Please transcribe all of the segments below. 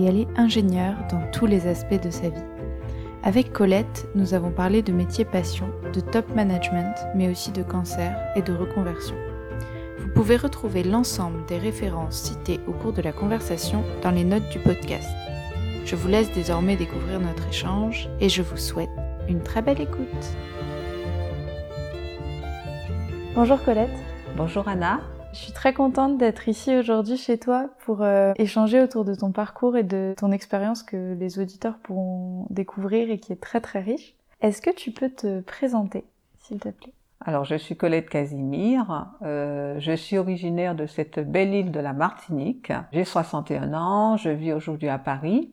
et elle est ingénieure dans tous les aspects de sa vie. Avec Colette, nous avons parlé de métiers passion, de top management, mais aussi de cancer et de reconversion. Vous pouvez retrouver l'ensemble des références citées au cours de la conversation dans les notes du podcast. Je vous laisse désormais découvrir notre échange et je vous souhaite une très belle écoute. Bonjour Colette. Bonjour Anna. Je suis très contente d'être ici aujourd'hui chez toi pour euh, échanger autour de ton parcours et de ton expérience que les auditeurs pourront découvrir et qui est très très riche. Est-ce que tu peux te présenter, s'il te plaît? Alors, je suis Colette Casimir. Euh, je suis originaire de cette belle île de la Martinique. J'ai 61 ans. Je vis aujourd'hui à Paris.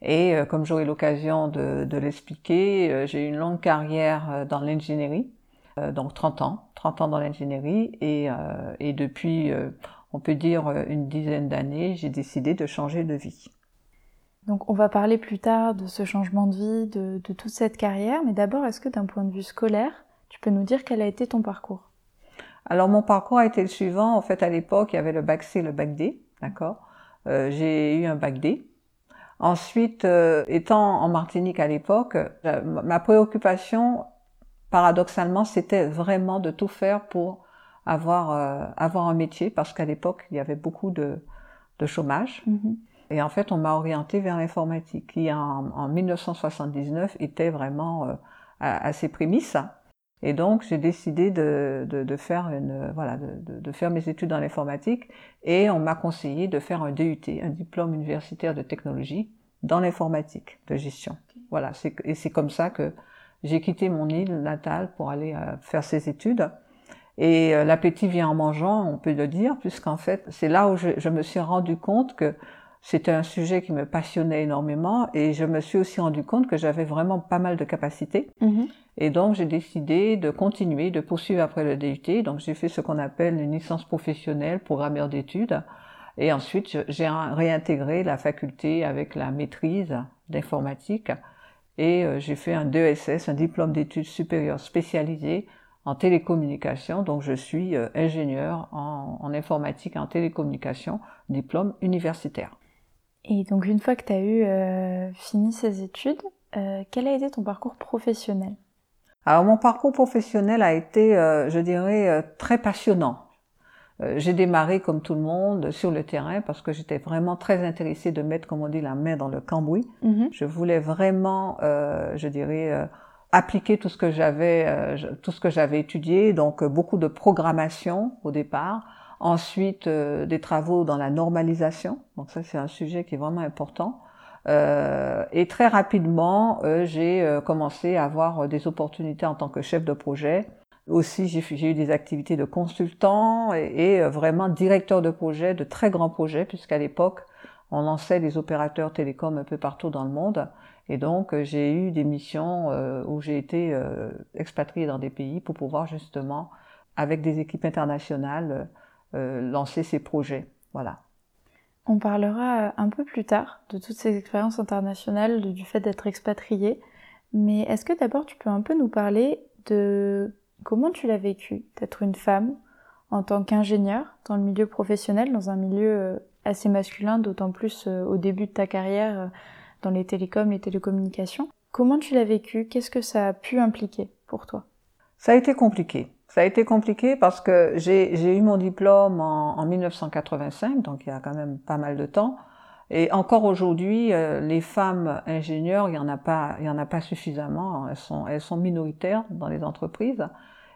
Et euh, comme j'aurai l'occasion de, de l'expliquer, j'ai une longue carrière dans l'ingénierie, donc 30 ans, 30 ans dans l'ingénierie, et, euh, et depuis, euh, on peut dire, une dizaine d'années, j'ai décidé de changer de vie. Donc on va parler plus tard de ce changement de vie, de, de toute cette carrière, mais d'abord, est-ce que d'un point de vue scolaire, tu peux nous dire quel a été ton parcours? Alors mon parcours a été le suivant. En fait, à l'époque, il y avait le bac C et le bac D, d'accord? Euh, j'ai eu un bac D. Ensuite, euh, étant en Martinique à l'époque, euh, ma préoccupation, paradoxalement, c'était vraiment de tout faire pour avoir euh, avoir un métier, parce qu'à l'époque, il y avait beaucoup de, de chômage. Mhm. Et en fait, on m'a orienté vers l'informatique, qui en, en 1979 était vraiment euh, à, à ses prémices. Et donc, j'ai décidé de, de, de faire une, voilà, de, de, faire mes études dans l'informatique. Et on m'a conseillé de faire un DUT, un diplôme universitaire de technologie, dans l'informatique de gestion. Voilà. Et c'est comme ça que j'ai quitté mon île natale pour aller euh, faire ces études. Et euh, l'appétit vient en mangeant, on peut le dire, puisqu'en fait, c'est là où je, je me suis rendu compte que c'était un sujet qui me passionnait énormément et je me suis aussi rendu compte que j'avais vraiment pas mal de capacités. Mhm. Et donc, j'ai décidé de continuer, de poursuivre après le DUT. Donc, j'ai fait ce qu'on appelle une licence professionnelle, programmeur d'études. Et ensuite, j'ai réintégré la faculté avec la maîtrise d'informatique. Et euh, j'ai fait un DESS, un diplôme d'études supérieures spécialisé en télécommunication. Donc, je suis euh, ingénieur en, en informatique et en télécommunication, diplôme universitaire. Et donc une fois que tu as eu euh, fini ces études, euh, quel a été ton parcours professionnel? Alors mon parcours professionnel a été, euh, je dirais, très passionnant. Euh, j'ai démarré comme tout le monde sur le terrain parce que j'étais vraiment très intéressée de mettre, comme on dit, la main dans le cambouis. Mhm. Je voulais vraiment, euh, je dirais, euh, appliquer tout ce que j'avais, euh, tout ce que j'avais étudié. Donc euh, beaucoup de programmation au départ. Ensuite, euh, des travaux dans la normalisation. Donc ça, c'est un sujet qui est vraiment important. Euh, et très rapidement, euh, j'ai euh, commencé à avoir des opportunités en tant que chef de projet. Aussi, j'ai eu des activités de consultant et, euh, vraiment directeur de projet, de très grands projets, puisqu'à l'époque, on lançait les opérateurs télécoms un peu partout dans le monde. Et donc, euh, j'ai eu des missions euh, où j'ai été euh, expatriée dans des pays pour pouvoir justement, avec des équipes internationales, lancer ces projets. Voilà. On parlera un peu plus tard de toutes ces expériences internationales, du fait d'être expatrié. Mais est-ce que d'abord tu peux un peu nous parler de comment tu l'as vécu d'être une femme en tant qu'ingénieur dans le milieu professionnel, dans un milieu euh, assez masculin, d'autant plus euh, au début de ta carrière euh, dans les télécoms, les télécommunications? Comment tu l'as vécu? Qu'est-ce que ça a pu impliquer pour toi? Ça a été compliqué. Ça a été compliqué parce que j'ai eu mon diplôme en, en 1985, donc il y a quand même pas mal de temps. Et encore aujourd'hui, les femmes ingénieures, il y en a pas, il y en a pas suffisamment. Elles sont minoritaires dans les entreprises.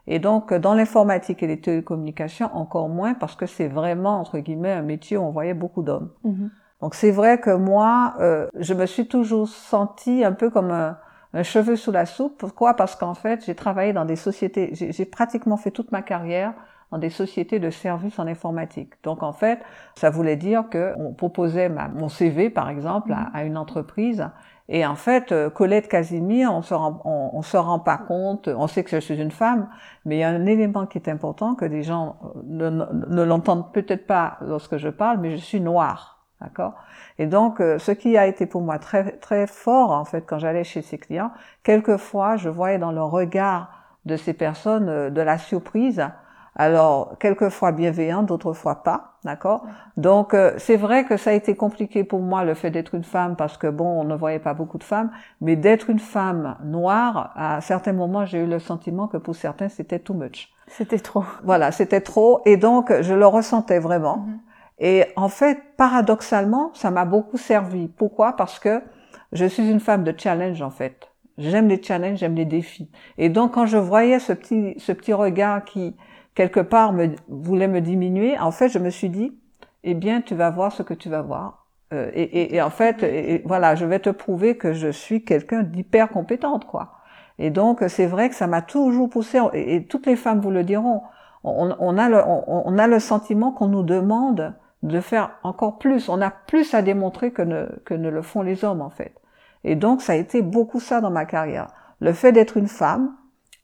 Et donc, dans l'informatique et les télécommunications, encore moins parce que c'est vraiment, entre guillemets, un métier où on voyait beaucoup d'hommes. Mhm. Donc, c'est vrai que moi, euh, je me suis toujours sentie un peu comme un, un cheveu sous la soupe. Pourquoi? Parce qu'en fait, j'ai travaillé dans des sociétés, j'ai pratiquement fait toute ma carrière dans des sociétés de services en informatique. Donc en fait, ça voulait dire que on proposait ma, mon CV par exemple à, à, une entreprise et en fait, euh, Colette Casimir, on se rend, se rend pas compte, on sait que je suis une femme, mais il y a un élément qui est important que les gens ne, ne l'entendent peut-être pas lorsque je parle, mais je suis noire, d'accord? Et donc, euh, ce qui a été pour moi très très fort en fait quand j'allais chez ces clients, quelquefois, je voyais dans le regard de ces personnes euh, de la surprise alors, quelquefois bienveillant, d'autres fois pas, d'accord? Donc, euh, c'est vrai que ça a été compliqué pour moi le fait d'être une femme parce que bon, on ne voyait pas beaucoup de femmes, mais d'être une femme noire, à certains moments, j'ai eu le sentiment que pour certains, c'était too much. C'était trop. Voilà, c'était trop, et donc je le ressentais vraiment. Mhm. Et en fait, paradoxalement, ça m'a beaucoup servi. Pourquoi? Parce que je suis une femme de challenge en fait. J'aime les challenges, j'aime les défis. Et donc, quand je voyais ce petit, ce petit regard qui quelque part me, voulait me diminuer, en fait, je me suis dit, eh bien, tu vas voir ce que tu vas voir. Euh, et, et, et, en fait, voilà, je vais te prouver que je suis quelqu'un d'hyper compétente, quoi. Et donc, c'est vrai que ça m'a toujours poussé, et, toutes les femmes vous le diront, on, on a, le, on, on, a le sentiment qu'on nous demande de faire encore plus. On a plus à démontrer que ne, que ne le font les hommes, en fait. Et donc, ça a été beaucoup ça dans ma carrière. Le fait d'être une femme,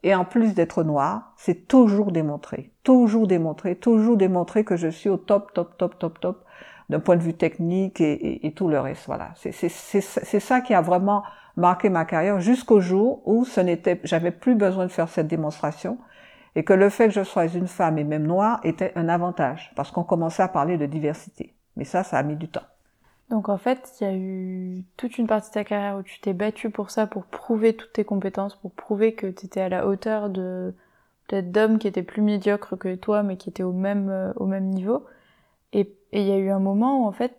et en plus d'être noir, c'est toujours démontré, toujours démontré, toujours démontré que je suis au top, top, top, top, top d'un point de vue technique et, tout le reste. Voilà, c'est ça qui a vraiment marqué ma carrière jusqu'au jour où ce n'était, j'avais plus besoin de faire cette démonstration et que le fait que je sois une femme et même noire était un avantage parce qu'on commençait à parler de diversité. Mais ça, ça a mis du temps. Donc en fait, il y a eu toute une partie de ta carrière où tu t'es battue pour ça, pour prouver toutes tes compétences, pour prouver que tu étais à la hauteur de peut-être d'hommes qui étaient plus médiocres que toi, mais qui étaient au même euh, au même niveau. Et il y a eu un moment où en fait,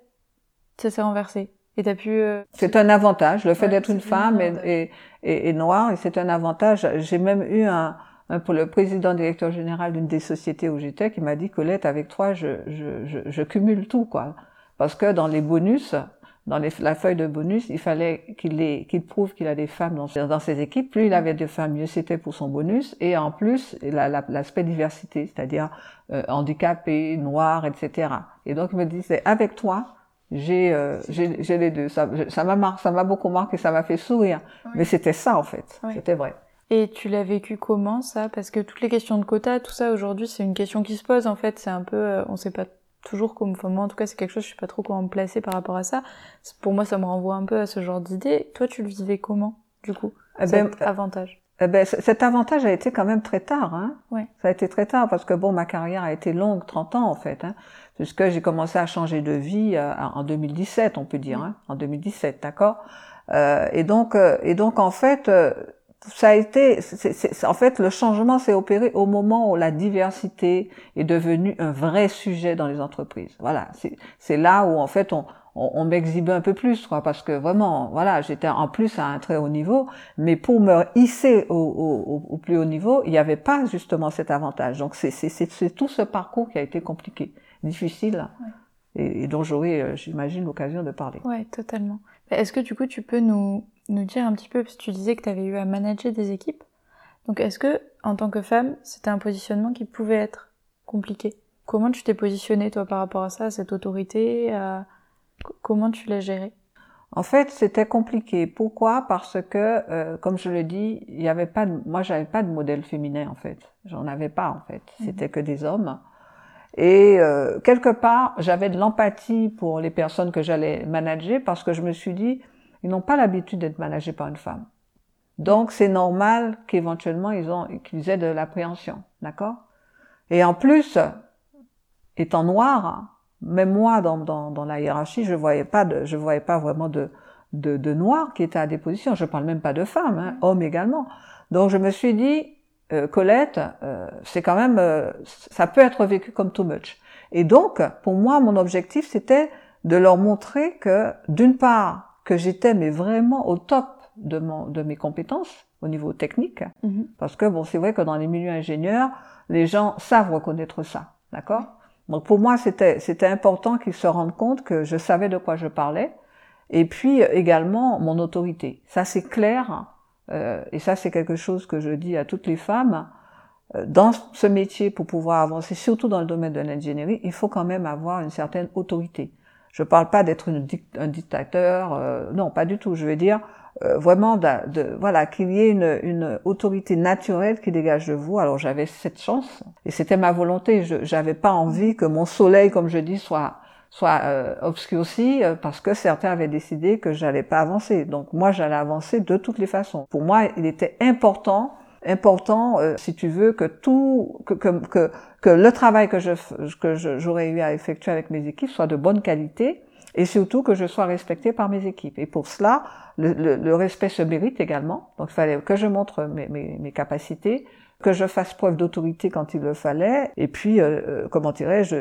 ça s'est renversé. Et t'as pu. Euh, c'est un avantage, le fait d'être une femme et, et, et, noire, et c'est un avantage. J'ai même eu un, un, pour le président directeur général d'une des sociétés où j'étais qui m'a dit Colette, avec toi, je, je, je, je cumule tout, quoi. Parce que dans les bonus, dans les, la feuille de bonus, il fallait qu'il prouve qu'il a des femmes dans, dans, ses équipes. Plus il avait de femmes, mieux c'était pour son bonus. Et en plus, l'aspect diversité, c'est-à-dire euh, handicapé, noir, etc. Et donc, il me disait, avec toi, j'ai euh, j'ai les deux. Ça m'a ça m'a beaucoup marqué, ça m'a fait sourire. Mais c'était ça, en fait. C'était vrai. Et tu l'as vécu comment, ça? Parce que toutes les questions de quotas, tout ça, aujourd'hui, c'est une question qui se pose, en fait. C'est un peu, euh, on sait pas toujours comme, enfin moi en tout cas c'est quelque chose, je sais pas trop comment me placer par rapport à ça. Pour moi ça me renvoie un peu à ce genre d'idée. Toi tu le vivais comment du coup eh ben, cet avantage? eh ben, cet avantage a été quand même très tard. Hein. Ouais. Ça a été très tard parce que bon, ma carrière a été longue, 30 ans en fait, hein, puisque j'ai commencé à changer de vie euh, en 2017, on peut dire, hein, en 2017, d'accord? Euh, et donc, euh, et donc en fait, euh, ça a été, c'est, en fait, le changement s'est opéré au moment où la diversité est devenue un vrai sujet dans les entreprises. Voilà, c'est, là où en fait on, on, m'exhibait un peu plus, quoi, parce que vraiment, voilà, j'étais en plus à un très haut niveau, mais pour me hisser au, au, au plus haut niveau, il n'y avait pas justement cet avantage. Donc c'est, c'est, tout ce parcours qui a été compliqué, difficile, et, et, dont j'aurai, euh, j'imagine, l'occasion de parler. Ouais, totalement. Est-ce que du coup tu peux nous nous dire un petit peu, parce que tu disais que tu avais eu à manager des équipes. Donc est-ce que, en tant que femme, c'était un positionnement qui pouvait être compliqué? Comment tu t'es positionnée, toi, par rapport à ça, à cette autorité Comment tu l'as géré en fait, c'était compliqué. Pourquoi? Parce que, euh, comme je le dis, il y avait pas, de... moi, j'avais pas de modèle féminin en fait. J'en avais pas en fait. Mhm. C'était que des hommes. Et euh, quelque part, j'avais de l'empathie pour les personnes que j'allais manager parce que je me suis dit, ils n'ont pas l'habitude d'être managés par une femme. Donc, c'est normal qu'éventuellement, ils ont, qu'ils aient de l'appréhension. D'accord? Et en plus, étant noir, même moi, dans, dans, dans, la hiérarchie, je voyais pas de, je voyais pas vraiment de, de, de noirs qui étaient à des positions. Je parle même pas de femmes, hein, hommes également. Donc, je me suis dit, euh, Colette, euh, c'est quand même, euh, ça peut être vécu comme too much. Et donc, pour moi, mon objectif, c'était de leur montrer que, d'une part, que j'étais mais vraiment au top de, mon, de mes compétences au niveau technique. Mhm. Parce que bon, c'est vrai que dans les milieux ingénieurs, les gens savent reconnaître ça, d'accord? Donc pour moi, c'était c'était important qu'ils se rendent compte que je savais de quoi je parlais. Et puis également mon autorité. Ça c'est clair. Euh, et ça c'est quelque chose que je dis à toutes les femmes. euh, dans ce métier, pour pouvoir avancer, surtout dans le domaine de l'ingénierie, il faut quand même avoir une certaine autorité. Je ne parle pas d'être un dictateur, euh, non, pas du tout. Je veux dire vraiment voilà qu'il y ait une, une, autorité naturelle qui dégage de vous. Alors j'avais cette chance et c'était ma volonté. Je n'avais pas envie que mon soleil, comme je dis, soit soit euh, obscurci parce que certains avaient décidé que j'allais pas avancer. Donc moi j'allais avancer de toutes les façons. Pour moi, il était important important, euh, si tu veux, que tout, que, que, que, le travail que je que j'aurais eu à effectuer avec mes équipes soit de bonne qualité et surtout que je sois respecté par mes équipes. Et pour cela, le, le, le respect se mérite également. Donc il fallait que je montre mes, mes, mes capacités, que je fasse preuve d'autorité quand il le fallait, et puis, euh, euh comment dirais-je,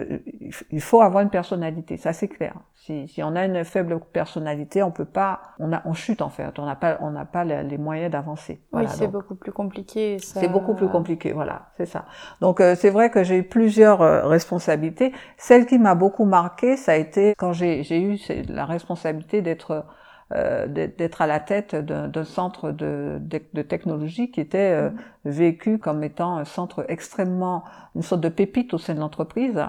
il faut avoir une personnalité, ça c'est clair. Si, si, on a une faible personnalité, on peut pas, on, a, on chute en fait, on n'a pas, on n'a pas les, moyens d'avancer. oui, c'est beaucoup plus compliqué. Ça... C'est beaucoup plus compliqué, voilà, c'est ça. Donc euh, c'est vrai que j'ai eu plusieurs euh, responsabilités. Celle qui m'a beaucoup marqué, ça a été quand j'ai eu la responsabilité d'être euh, d'être à la tête d'un centre de, de, technologie qui était euh, mm-hmm. vécu comme étant un centre extrêmement, une sorte de pépite au sein de l'entreprise,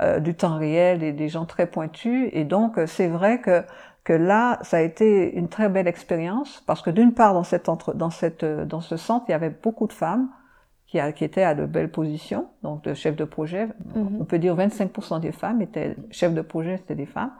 euh, du temps réel et des gens très pointus. Et donc, c'est vrai que que là, ça a été une très belle expérience parce que d'une part, dans cette entre, dans cette dans ce centre, il y avait beaucoup de femmes qui, qui étaient à de belles positions, donc de chefs de projet. Mm-hmm. On peut dire 25% des femmes étaient chefs de projet, c'était des femmes.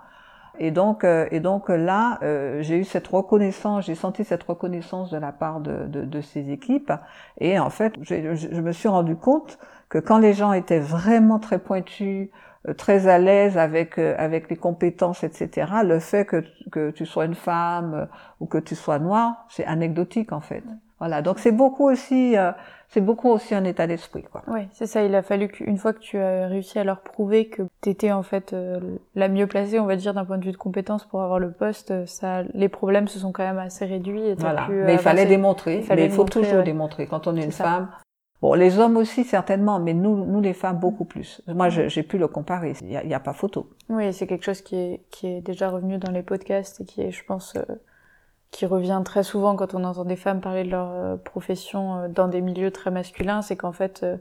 Et donc, euh, et donc là, euh, j'ai eu cette reconnaissance, j'ai senti cette reconnaissance de la part de, de, de ces équipes. Et en fait, je, je, me suis rendu compte que quand les gens étaient vraiment très pointus, euh, très à l'aise avec avec les compétences, etc. Le fait que que tu sois une femme ou que tu sois noire, c'est anecdotique en fait. Voilà, donc c'est beaucoup aussi, euh, c'est beaucoup aussi un état d'esprit, quoi. Oui, c'est ça. Il a fallu qu'une fois que tu as réussi à leur prouver que tu étais en fait euh, la mieux placée, on va dire d'un point de vue de compétence pour avoir le poste, ça, les problèmes se sont quand même assez réduits. Et voilà. mais il fallait démontrer. Il fallait mais il faut toujours démontrer quand on est, une femme. Bon, les hommes aussi certainement, mais nous, nous les femmes beaucoup plus. Moi, j'ai pu le comparer. Il n'y a, a, pas photo. Oui, c'est quelque chose qui est, qui est déjà revenu dans les podcasts et qui est, je pense. Qui revient très souvent quand on entend des femmes parler de leur euh, profession euh, dans des milieux très masculins, c'est qu'en fait, euh,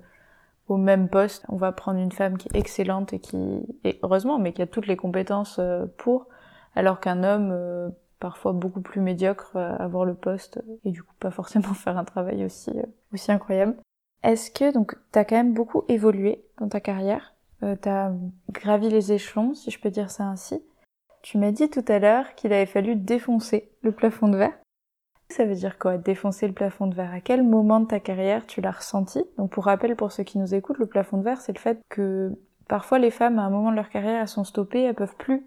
au même poste, on va prendre une femme qui est excellente et qui, et heureusement, mais qui a toutes les compétences pour, alors qu'un homme, parfois beaucoup plus médiocre, va avoir le poste et du coup pas forcément faire un travail aussi, aussi incroyable. Est-ce que, donc, t'as quand même beaucoup évolué dans ta carrière, euh, t'as gravi les échelons, si je peux dire ça ainsi. Tu m'as dit tout à l'heure qu'il avait fallu défoncer le plafond de verre. Ça veut dire quoi, défoncer le plafond de verre? À quel moment de ta carrière tu l'as ressenti? Donc pour rappel, pour ceux qui nous écoutent, le plafond de verre, c'est le fait que parfois les femmes, à un moment de leur carrière, elles sont stoppées, elles peuvent plus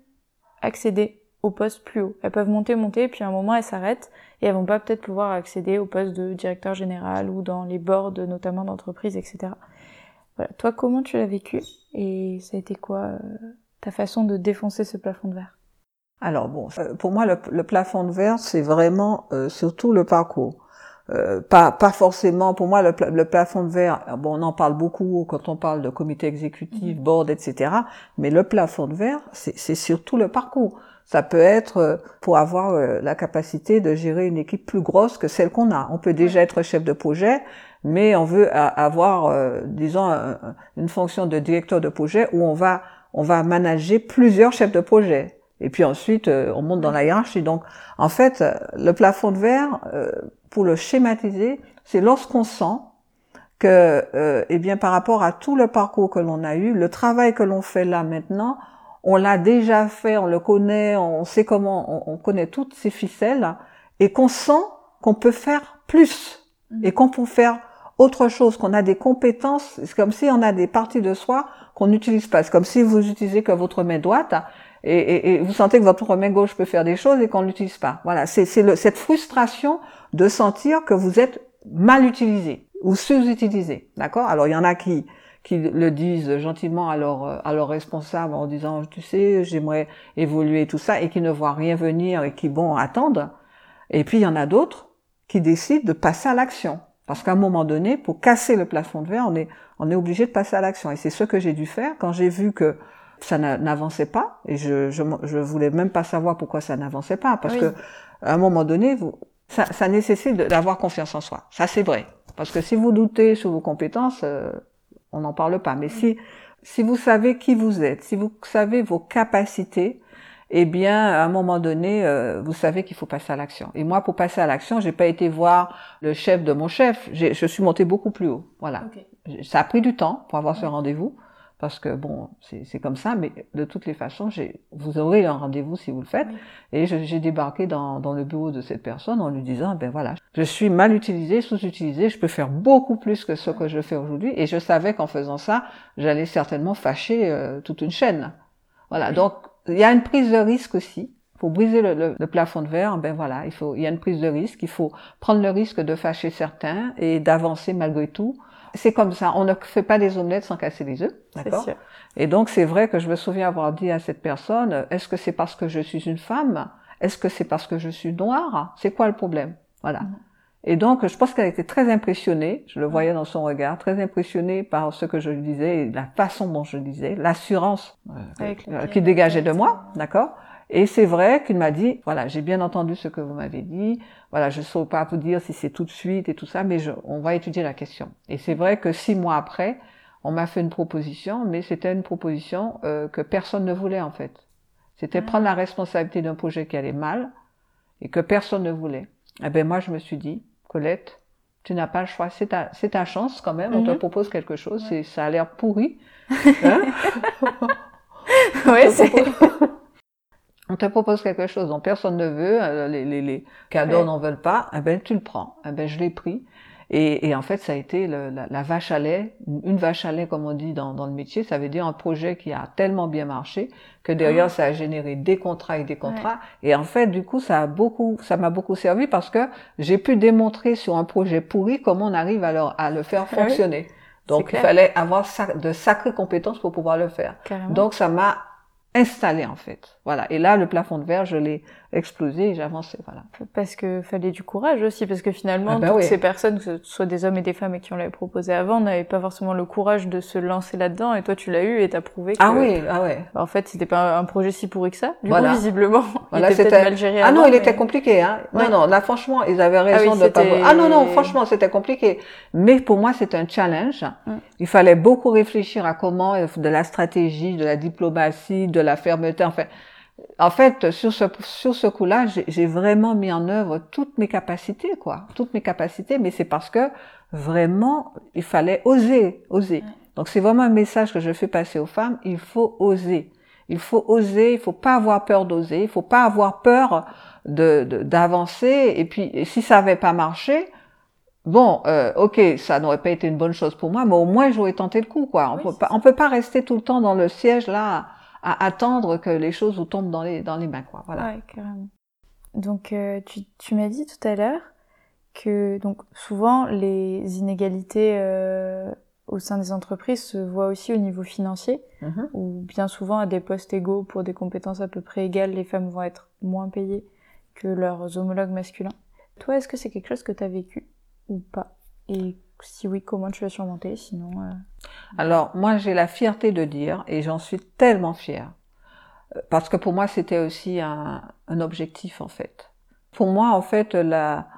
accéder au poste plus haut. Elles peuvent monter, monter, puis à un moment elles s'arrêtent et elles vont pas peut-être pouvoir accéder au poste de directeur général ou dans les boards notamment d'entreprise, etc. Voilà. Toi, comment tu l'as vécu? Et ça a été quoi euh, ta façon de défoncer ce plafond de verre? Alors bon, euh, pour moi, le, plafond de verre, c'est vraiment euh, surtout le parcours. Euh, pas, pas forcément, pour moi, le, le, plafond de verre, bon, on en parle beaucoup quand on parle de comité exécutif, mm-hmm. board, etc. Mais le plafond de verre, c'est surtout le parcours. Ça peut être pour avoir la capacité de gérer une équipe plus grosse que celle qu'on a. On peut déjà être chef de projet, mais on veut avoir, disons, une fonction de directeur de projet où on va on va manager plusieurs chefs de projet. Et puis ensuite, euh, on monte dans la hiérarchie. Donc, en fait, le plafond de verre, euh, pour le schématiser, c'est lorsqu'on sent que, euh, eh bien, par rapport à tout le parcours que l'on a eu, le travail que l'on fait là maintenant, on l'a déjà fait, on le connaît, on sait comment, on, connaît toutes ces ficelles, et qu'on sent qu'on peut faire plus, mmh. et qu'on peut faire autre chose, qu'on a des compétences, c'est comme si on a des parties de soi qu'on n'utilise pas. C'est comme si vous utilisez que votre main droite, et, et, et, vous sentez que votre main gauche peut faire des choses et qu'on ne l'utilise pas. Voilà, c'est cette frustration de sentir que vous êtes mal utilisé ou sous-utilisé. D'accord? Alors il y en a qui qui le disent gentiment à leur, à leur responsable en disant, tu sais, j'aimerais évoluer tout ça, et qui ne voient rien venir et qui, bon, attendent. Et puis, il y en a d'autres qui décident de passer à l'action. Parce qu'à un moment donné, pour casser le plafond de verre, on est, on est obligé de passer à l'action. Et c'est ce que j'ai dû faire quand j'ai vu que ça n'avançait pas et je, je, je voulais même pas savoir pourquoi ça n'avançait pas parce que à un moment donné vous, ça, ça nécessite d'avoir confiance en soi ça c'est vrai Parce que si vous doutez sur vos compétences, euh, on n'en parle pas. Mais si, si vous savez qui vous êtes, si vous savez vos capacités, eh bien, à un moment donné, euh, vous savez qu'il faut passer à l'action. Et moi, pour passer à l'action, j'ai pas été voir le chef de mon chef. Je suis montée beaucoup plus haut. Voilà. Ça a pris du temps pour avoir ce rendez-vous parce que bon, c'est comme ça, mais de toutes les façons, vous aurez un rendez-vous si vous le faites. Et j'ai débarqué dans, dans, le bureau de cette personne en lui disant, ben voilà, je suis mal utilisé, sous-utilisé, je peux faire beaucoup plus que ce que je fais aujourd'hui. Et je savais qu'en faisant ça, j'allais certainement fâcher euh, toute une chaîne. Voilà, donc il y a une prise de risque aussi. Pour briser le, le, le, plafond de verre, ben voilà, il faut, il y a une prise de risque. Il faut prendre le risque de fâcher certains et d'avancer malgré tout c'est comme ça. On ne fait pas des omelettes sans casser les œufs, d'accord Et donc c'est vrai que je me souviens avoir dit à cette personne est-ce que c'est parce que je suis une femme? Est-ce que c'est parce que je suis noire? C'est quoi le problème? Voilà. Mm. Et donc je pense qu'elle était très impressionnée. Je le voyais dans son regard, très impressionnée par ce que je lui disais, et la façon dont je le disais, l'assurance euh, qui dégageait de moi, d'accord? Et c'est vrai qu'il m'a dit, voilà, j'ai bien entendu ce que vous m'avez dit, voilà, je ne saurais pas vous dire si c'est tout de suite et tout ça, mais je, on va étudier la question. Et c'est vrai que six mois après, on m'a fait une proposition, mais c'était une proposition euh, que personne ne voulait en fait. C'était ah. prendre la responsabilité d'un projet qui allait mal et que personne ne voulait. Eh ben moi, je me suis dit, Colette, tu n'as pas le choix, c'est ta, c'est ta chance quand même. On te mhm. propose quelque chose, c'est, ça a l'air pourri. Hein oui, c'est on te propose quelque chose dont personne ne veut, euh, les, les, les cadeaux n'en veulent pas, eh ben tu le prends. Eh ben je l'ai pris. Et, et, en fait, ça a été le, la, vache à lait, une vache à lait comme on dit dans, dans, le métier. Ça veut dire un projet qui a tellement bien marché que derrière, ah. ça a généré des contrats et des contrats. Et en fait, du coup, ça a beaucoup, ça m'a beaucoup servi parce que j'ai pu démontrer sur un projet pourri comment on arrive à, le, à le faire ah fonctionner. Donc, il fallait avoir de sacrées compétences pour pouvoir le faire. Donc, ça m'a installé en fait. Voilà. Et là, le plafond de verre, je l'ai explosé et avancé. Voilà. Parce que fallait du courage aussi, parce que finalement, ah bah toutes ces personnes, que ce soit des hommes et des femmes et qui on l'avait proposé avant, n'avaient pas forcément le courage de se lancer là-dedans. Et toi, tu l'as eu et t'as prouvé ah que. Ah oui, ah ouais. En fait, c'était pas un projet si pourri que ça. Du coup, visiblement, voilà, il était mal géré. Ah non, il était compliqué. Hein. Non, non. Là, franchement, ils avaient ah raison de pas. Ah non, non. Franchement, c'était compliqué. Mais pour moi, c'était un challenge. Mm. Il fallait beaucoup réfléchir à comment, de la stratégie, de la diplomatie, de la fermeté. Enfin, en fait, sur ce, sur ce coup-là, j'ai vraiment mis en œuvre toutes mes capacités, quoi. Toutes mes capacités, mais c'est parce que vraiment, il fallait oser, oser. Donc c'est vraiment un message que je fais passer aux femmes, il faut oser. Il faut oser, il faut pas avoir peur d'oser, il faut pas avoir peur de d'avancer. et puis, si ça avait pas marché, bon, euh, ok, ça n'aurait pas été une bonne chose pour moi, mais au moins j'aurais tenté le coup, quoi. On peut pas, on peut pas rester tout le temps dans le siège là à attendre que les choses vous tombent dans les, dans les mains, quoi. Voilà. Ouais, carrément. Donc, euh, tu, tu m'as dit tout à l'heure que donc souvent les inégalités euh, au sein des entreprises se voient aussi au niveau financier, mm-hmm. où bien souvent à des postes égaux pour des compétences à peu près égales, les femmes vont être moins payées que leurs homologues masculins. Toi, est-ce que c'est quelque chose que tu as vécu ou pas? Et si oui, comment tu as surmonté? Sinon. Euh, Alors, moi, j'ai la fierté de dire, et j'en suis tellement fière, euh, parce que pour moi, c'était aussi un, objectif, en fait. Pour moi, en fait, la,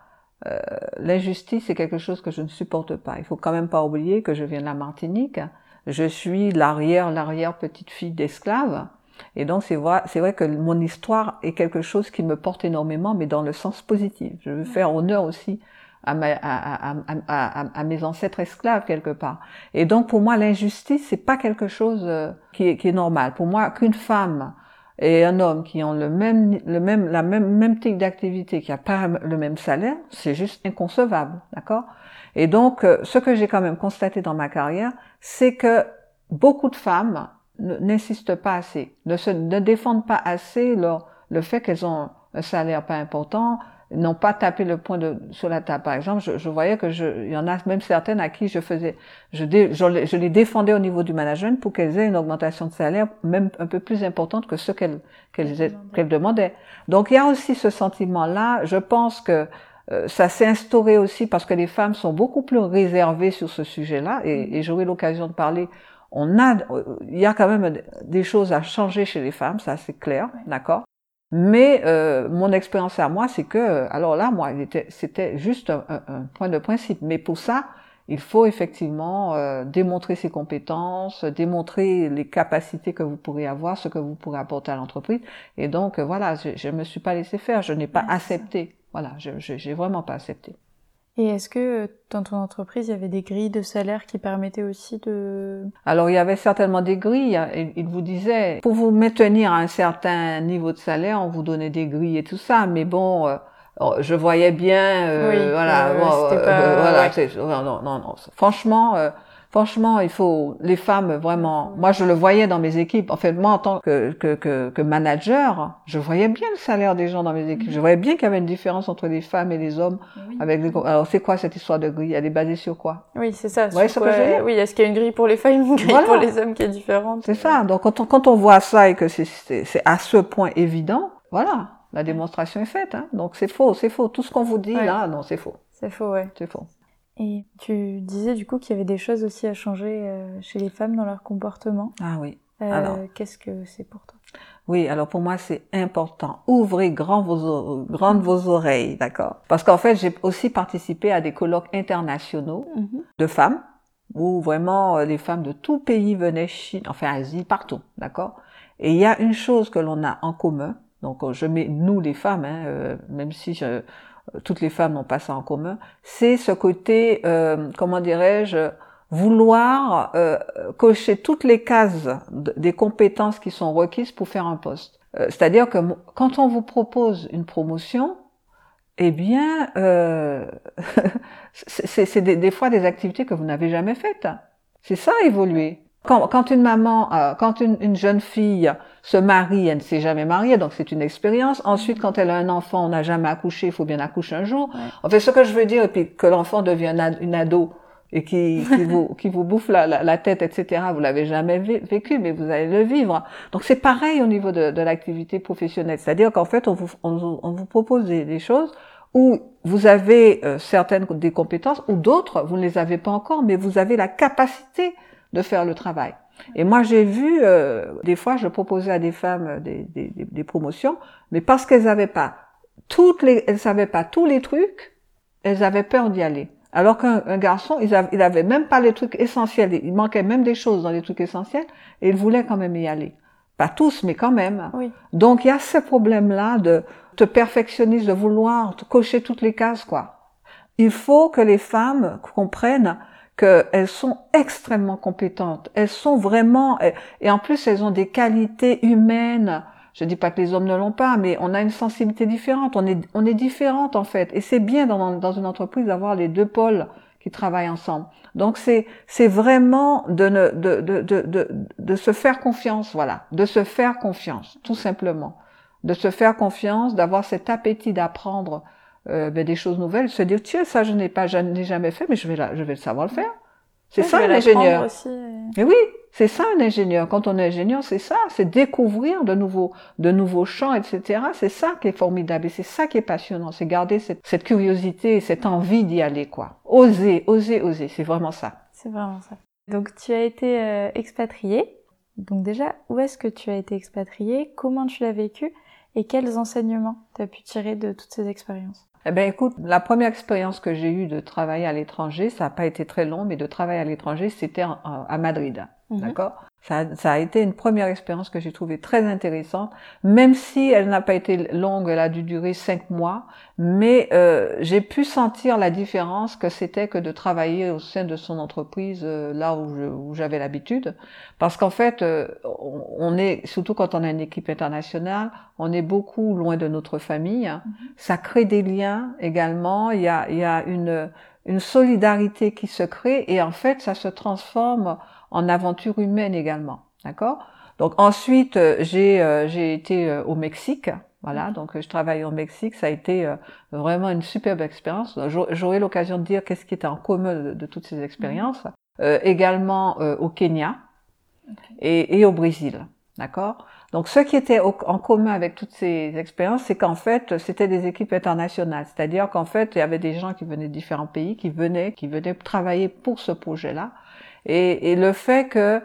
euh, l'injustice, c'est quelque chose que je ne supporte pas. Il faut quand même pas oublier que je viens de la Martinique. Je suis l'arrière, l'arrière petite fille d'esclave. Et donc, c'est vrai, c'est vrai que mon histoire est quelque chose qui me porte énormément, mais dans le sens positif. Je veux faire honneur aussi à, mes ancêtres esclaves quelque part. Et donc pour moi l'injustice c'est pas quelque chose euh, qui est, qui est normal. Pour moi qu'une femme et un homme qui ont le même le même la même même type d'activité qui a pas le même salaire, c'est juste inconcevable, d'accord? Et donc euh, ce que j'ai quand même constaté dans ma carrière, c'est que beaucoup de femmes n'insistent pas assez, ne se ne défendent pas assez leur, le fait qu'elles ont un salaire pas important, n'ont pas tapé le point de, sur la table. Par exemple, je, je, voyais que je, il y en a même certaines à qui je faisais, je, je, je les défendais au niveau du management pour qu'elles aient une augmentation de salaire même un peu plus importante que ce qu'elles qu'elles qu'elles demandaient. Donc il y a aussi ce sentiment-là. Je pense que euh, ça s'est instauré aussi parce que les femmes sont beaucoup plus réservées sur ce sujet-là et, mm. et j'aurai l'occasion de parler. On a, il y a quand même des choses à changer chez les femmes, ça c'est clair, d'accord? Mais euh, mon expérience à moi, c'est que, alors là, moi, c'était juste un, un, point de principe. Mais pour ça, il faut effectivement euh, démontrer ses compétences, démontrer les capacités que vous pourrez avoir, ce que vous pourrez apporter à l'entreprise. Et donc, euh, voilà, je ne me suis pas laissé faire, je n'ai pas accepté. Voilà, je n'ai vraiment pas accepté. Et est-ce que euh, dans ton entreprise, il y avait des grilles de salaire qui permettaient aussi de... Alors, il y avait certainement des grilles. Il, vous disait, pour vous maintenir à un certain niveau de salaire, on vous donnait des grilles et tout ça. Mais bon, euh, je voyais bien, euh, voilà, voilà, non, non, non, franchement, Franchement, il faut les femmes vraiment. Moi, je le voyais dans mes équipes. En fait, moi, en tant que, que, que, que manager, je voyais bien le salaire des gens dans mes équipes. Je voyais bien qu'il y avait une différence entre les femmes et les hommes. Avec les... Alors, c'est quoi cette histoire de grille Elle est basée sur quoi? Oui, c'est ça. Oui, est-ce qu'il y a une grille pour les femmes, une grille pour les hommes qui est différente? C'est ça. Donc, quand on, quand on voit ça et que c'est à ce point évident, voilà, la démonstration est faite. Hein. Donc, c'est faux, c'est faux. Tout ce qu'on vous dit là, non, c'est faux. C'est faux, ouais. C'est faux. Et tu disais du coup qu'il y avait des choses aussi à changer euh, chez les femmes dans leur comportement. Ah oui. Euh, alors, qu'est-ce que c'est pour toi? Oui, alors pour moi c'est important. Ouvrez grand vos, grandes vos oreilles, d'accord? Parce qu'en fait j'ai aussi participé à des colloques internationaux mhm. de femmes où vraiment euh, les femmes de tout pays venaient, Chine, enfin Asie, partout, d'accord? Et il y a une chose que l'on a en commun. Donc je mets nous les femmes, hein, même si je, toutes les femmes n'ont pas ça en commun, c'est ce côté, euh, comment dirais-je, vouloir euh, cocher toutes les cases des compétences qui sont requises pour faire un poste. Euh, c'est-à-dire que quand on vous propose une promotion, eh bien, c'est des, des, fois des activités que vous n'avez jamais faites. C'est ça évoluer. Quand, quand une maman, euh, quand une, une, jeune fille se marie, elle ne s'est jamais mariée, donc c'est une expérience. Ensuite, quand elle a un enfant, on n'a jamais accouché, il faut bien accoucher un jour. En fait, ce que je veux dire, et puis que l'enfant devient une ado et qui, qui vous, qui vous bouffe la, la, tête, etc. Vous l'avez jamais vécu, mais vous allez le vivre. Donc c'est pareil au niveau de, de l'activité professionnelle. C'est-à-dire qu'en fait, on vous, on, on vous propose des, des, choses où vous avez euh, certaines des compétences ou d'autres, vous ne les avez pas encore, mais vous avez la capacité de faire le travail. Et moi, j'ai vu, euh, des fois, je proposais à des femmes des, des, des promotions, mais parce qu'elles n'avaient pas toutes les, elles savaient pas tous les trucs, elles avaient peur d'y aller. Alors qu'un garçon, il avait, il avait même pas les trucs essentiels, il manquait même des choses dans les trucs essentiels, et il voulait quand même y aller. Pas tous, mais quand même. Oui. Donc il y a ce problème-là de te perfectionnisme, de vouloir te cocher toutes les cases, quoi. Il faut que les femmes comprennent qu'elles sont extrêmement compétentes. Elles sont vraiment, et en plus elles ont des qualités humaines. Je dis pas que les hommes ne l'ont pas, mais on a une sensibilité différente. On est, on est différente en fait. Et c'est bien dans, dans une entreprise d'avoir les deux pôles qui travaillent ensemble. Donc c'est, c'est vraiment de, ne, de, de, de, de se faire confiance, voilà, de se faire confiance, tout simplement, de se faire confiance, d'avoir cet appétit d'apprendre euh, ben, des choses nouvelles, se dire tiens ça je n'ai pas je n'ai jamais fait mais je vais je vais le savoir le faire. C'est ça un ingénieur. Mais oui, c'est ça un ingénieur. Quand on est ingénieur, c'est ça, c'est découvrir de nouveaux de nouveaux champs, etc. C'est ça qui est formidable et c'est ça qui est passionnant, c'est garder cette, cette curiosité et cette envie d'y aller quoi. Oser, oser, oser, c'est vraiment ça. C'est vraiment ça. Donc tu as été euh, expatrié. Donc déjà, où est-ce que tu as été expatrié? Comment tu l'as vécu? Et quels enseignements tu as pu tirer de toutes ces expériences? Eh ben écoute, la première expérience que j'ai eue de travailler à l'étranger, ça n'a pas été très long, mais de travailler à l'étranger, c'était à Madrid. Mhm. D'accord? Ça, ça, a été une première expérience que j'ai trouvée très intéressante, même si elle n'a pas été longue, elle a dû durer cinq mois, mais euh, j'ai pu sentir la différence que c'était que de travailler au sein de son entreprise euh, là où j'avais l'habitude, parce qu'en fait, euh, on, est surtout quand on a une équipe internationale, on est beaucoup loin de notre famille, mhm. ça crée des liens également, il y a, il y a une une solidarité qui se crée et en fait ça se transforme en aventure humaine également. D'accord? Donc ensuite, euh, j'ai euh, j'ai été euh, au Mexique. Voilà, donc je travaille au Mexique. Ça a été vraiment une superbe expérience. J'aurai l'occasion de dire qu'est-ce qui était en commun de, toutes ces expériences. Euh, également au Kenya et, et, au Brésil. D'accord? Donc ce qui était en commun avec toutes ces expériences, c'est qu'en fait, c'était des équipes internationales. C'est-à-dire qu'en fait, il y avait des gens qui venaient de différents pays, qui venaient, qui venaient travailler pour ce projet-là. Et, et le fait que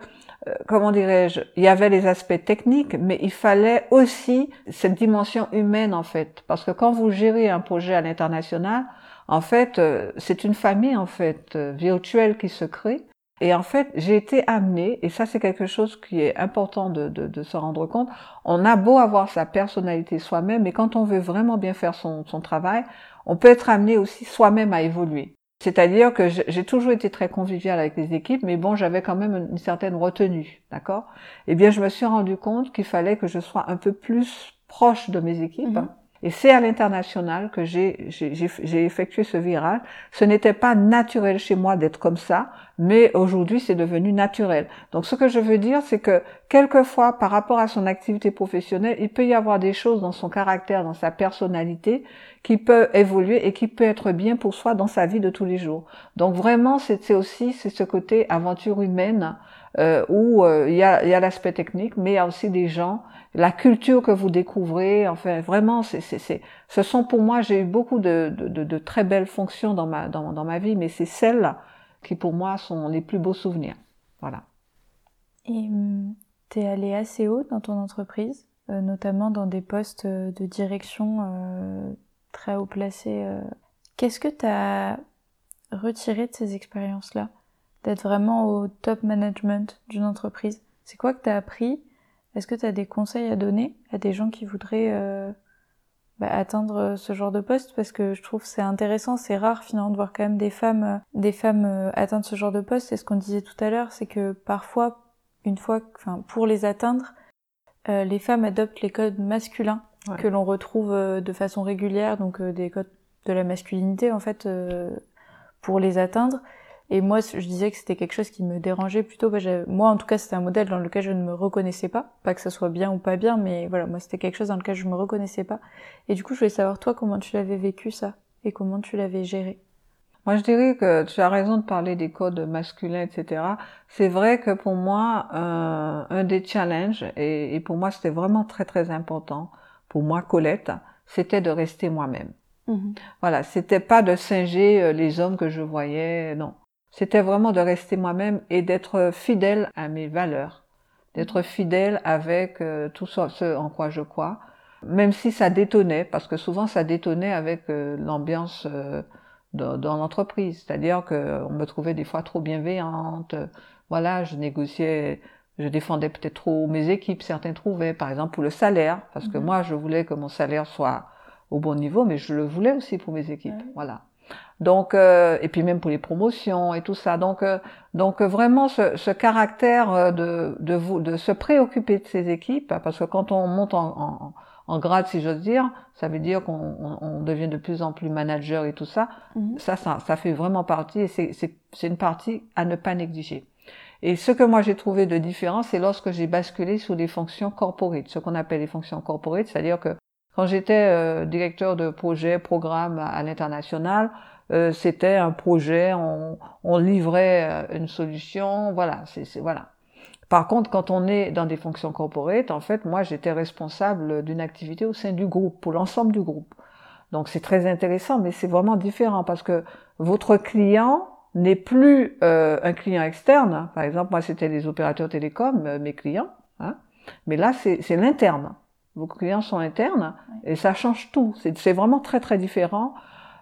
euh, comment dirais-je, il y avait les aspects techniques, mais il fallait aussi cette dimension humaine en fait, parce que quand vous gérez un projet à l'international, en fait, euh, c'est une famille en fait euh, virtuelle qui se crée. Et en fait, j'ai été amenée, et ça c'est quelque chose qui est important de, de, de, se rendre compte, on a beau avoir sa personnalité soi-même, mais quand on veut vraiment bien faire son, son travail, on peut être amené aussi soi-même à évoluer. C'est-à-dire que j'ai toujours été très conviviale avec les équipes, mais bon, j'avais quand même une certaine retenue, d'accord? Eh bien, je me suis rendu compte qu'il fallait que je sois un peu plus proche de mes équipes. Mhm. Et c'est à l'international que j'ai effectué ce virage. Ce n'était pas naturel chez moi d'être comme ça, mais aujourd'hui c'est devenu naturel. Donc ce que je veux dire, c'est que quelquefois, par rapport à son activité professionnelle, il peut y avoir des choses dans son caractère, dans sa personnalité, qui peut évoluer et qui peut être bien pour soi dans sa vie de tous les jours. Donc vraiment, c'est aussi c'est ce côté aventure humaine euh, où euh, il y a, y a l'aspect technique, mais il y a aussi des gens, la culture que vous découvrez. Enfin, vraiment, c'est, c'est, ce sont pour moi, j'ai eu beaucoup de, de, de, très belles fonctions dans ma, dans, ma vie, mais c'est celles qui pour moi sont les plus beaux souvenirs. Voilà. Et hum, tu es allé assez haut dans ton entreprise, euh, notamment dans des postes de direction très haut placé. Euh. Qu'est-ce que tu as retiré de ces expériences-là? D'être vraiment au top management d'une entreprise C'est quoi que tu as appris? Est-ce que tu as des conseils à donner à des gens qui voudraient euh, bah, atteindre ce genre de poste? Parce que je trouve c'est intéressant, c'est rare finalement de voir quand même des femmes, euh, des femmes atteindre ce genre de poste. Et ce qu'on disait tout à l'heure, c'est que parfois, une fois, enfin, pour les atteindre, les femmes adoptent les codes masculins que l'on retrouve euh, de façon régulière, donc euh, des codes de la masculinité en fait, euh, pour les atteindre. Et moi, je disais que c'était quelque chose qui me dérangeait plutôt. Moi, en tout cas, c'était un modèle dans lequel je ne me reconnaissais pas. Pas que ça soit bien ou pas bien, mais voilà, moi, c'était quelque chose dans lequel je me reconnaissais pas. Et du coup, je voulais savoir toi comment tu l'avais vécu ça et comment tu l'avais géré? Moi, je dirais que tu as raison de parler des codes masculins, etc. C'est vrai que pour moi, un des challenges, et pour moi, c'était vraiment très très important, pour moi, Colette, c'était de rester moi-même. Mhm. Voilà, c'était pas de singer euh, les hommes que je voyais, non. C'était vraiment de rester moi-même et d'être fidèle à mes valeurs, d'être mhm. fidèle avec euh, tout ce en quoi je crois, même si ça détonnait, parce que souvent ça détonnait avec euh, l'ambiance dans, dans l'entreprise, c'est-à-dire qu'on me trouvait des fois trop bienveillante, voilà, je négociais je défendais peut-être trop mes équipes, certains trouvaient, par exemple pour le salaire, parce que mhm. moi je voulais que mon salaire soit au bon niveau, mais je le voulais aussi pour mes équipes, voilà. Donc euh, et puis même pour les promotions et tout ça. Donc euh, donc vraiment ce, ce caractère euh, de de vous de se préoccuper de ses équipes, parce que quand on monte en, en, en grade, si j'ose dire, ça veut dire qu'on on, devient de plus en plus manager et tout ça. Mhm. Ça, ça, ça fait vraiment partie et c'est c'est une partie à ne pas négliger. Et ce que moi j'ai trouvé de différent, c'est lorsque j'ai basculé sous les fonctions corporate, ce qu'on appelle les fonctions corporate, c'est-à-dire que quand j'étais euh, directeur de projet, programme à, l'international, euh, c'était un projet, on, on livrait euh, une solution, voilà, c'est voilà. Par contre, quand on est dans des fonctions corporate, en fait, moi j'étais responsable d'une activité au sein du groupe, pour l'ensemble du groupe. Donc c'est très intéressant, mais c'est vraiment différent parce que votre client n'est plus euh, un client externe. Par exemple, moi, c'était les opérateurs télécoms, mes clients. Hein. Mais là, c'est l'interne. Vos clients sont internes et ça change tout. C'est vraiment très, très différent.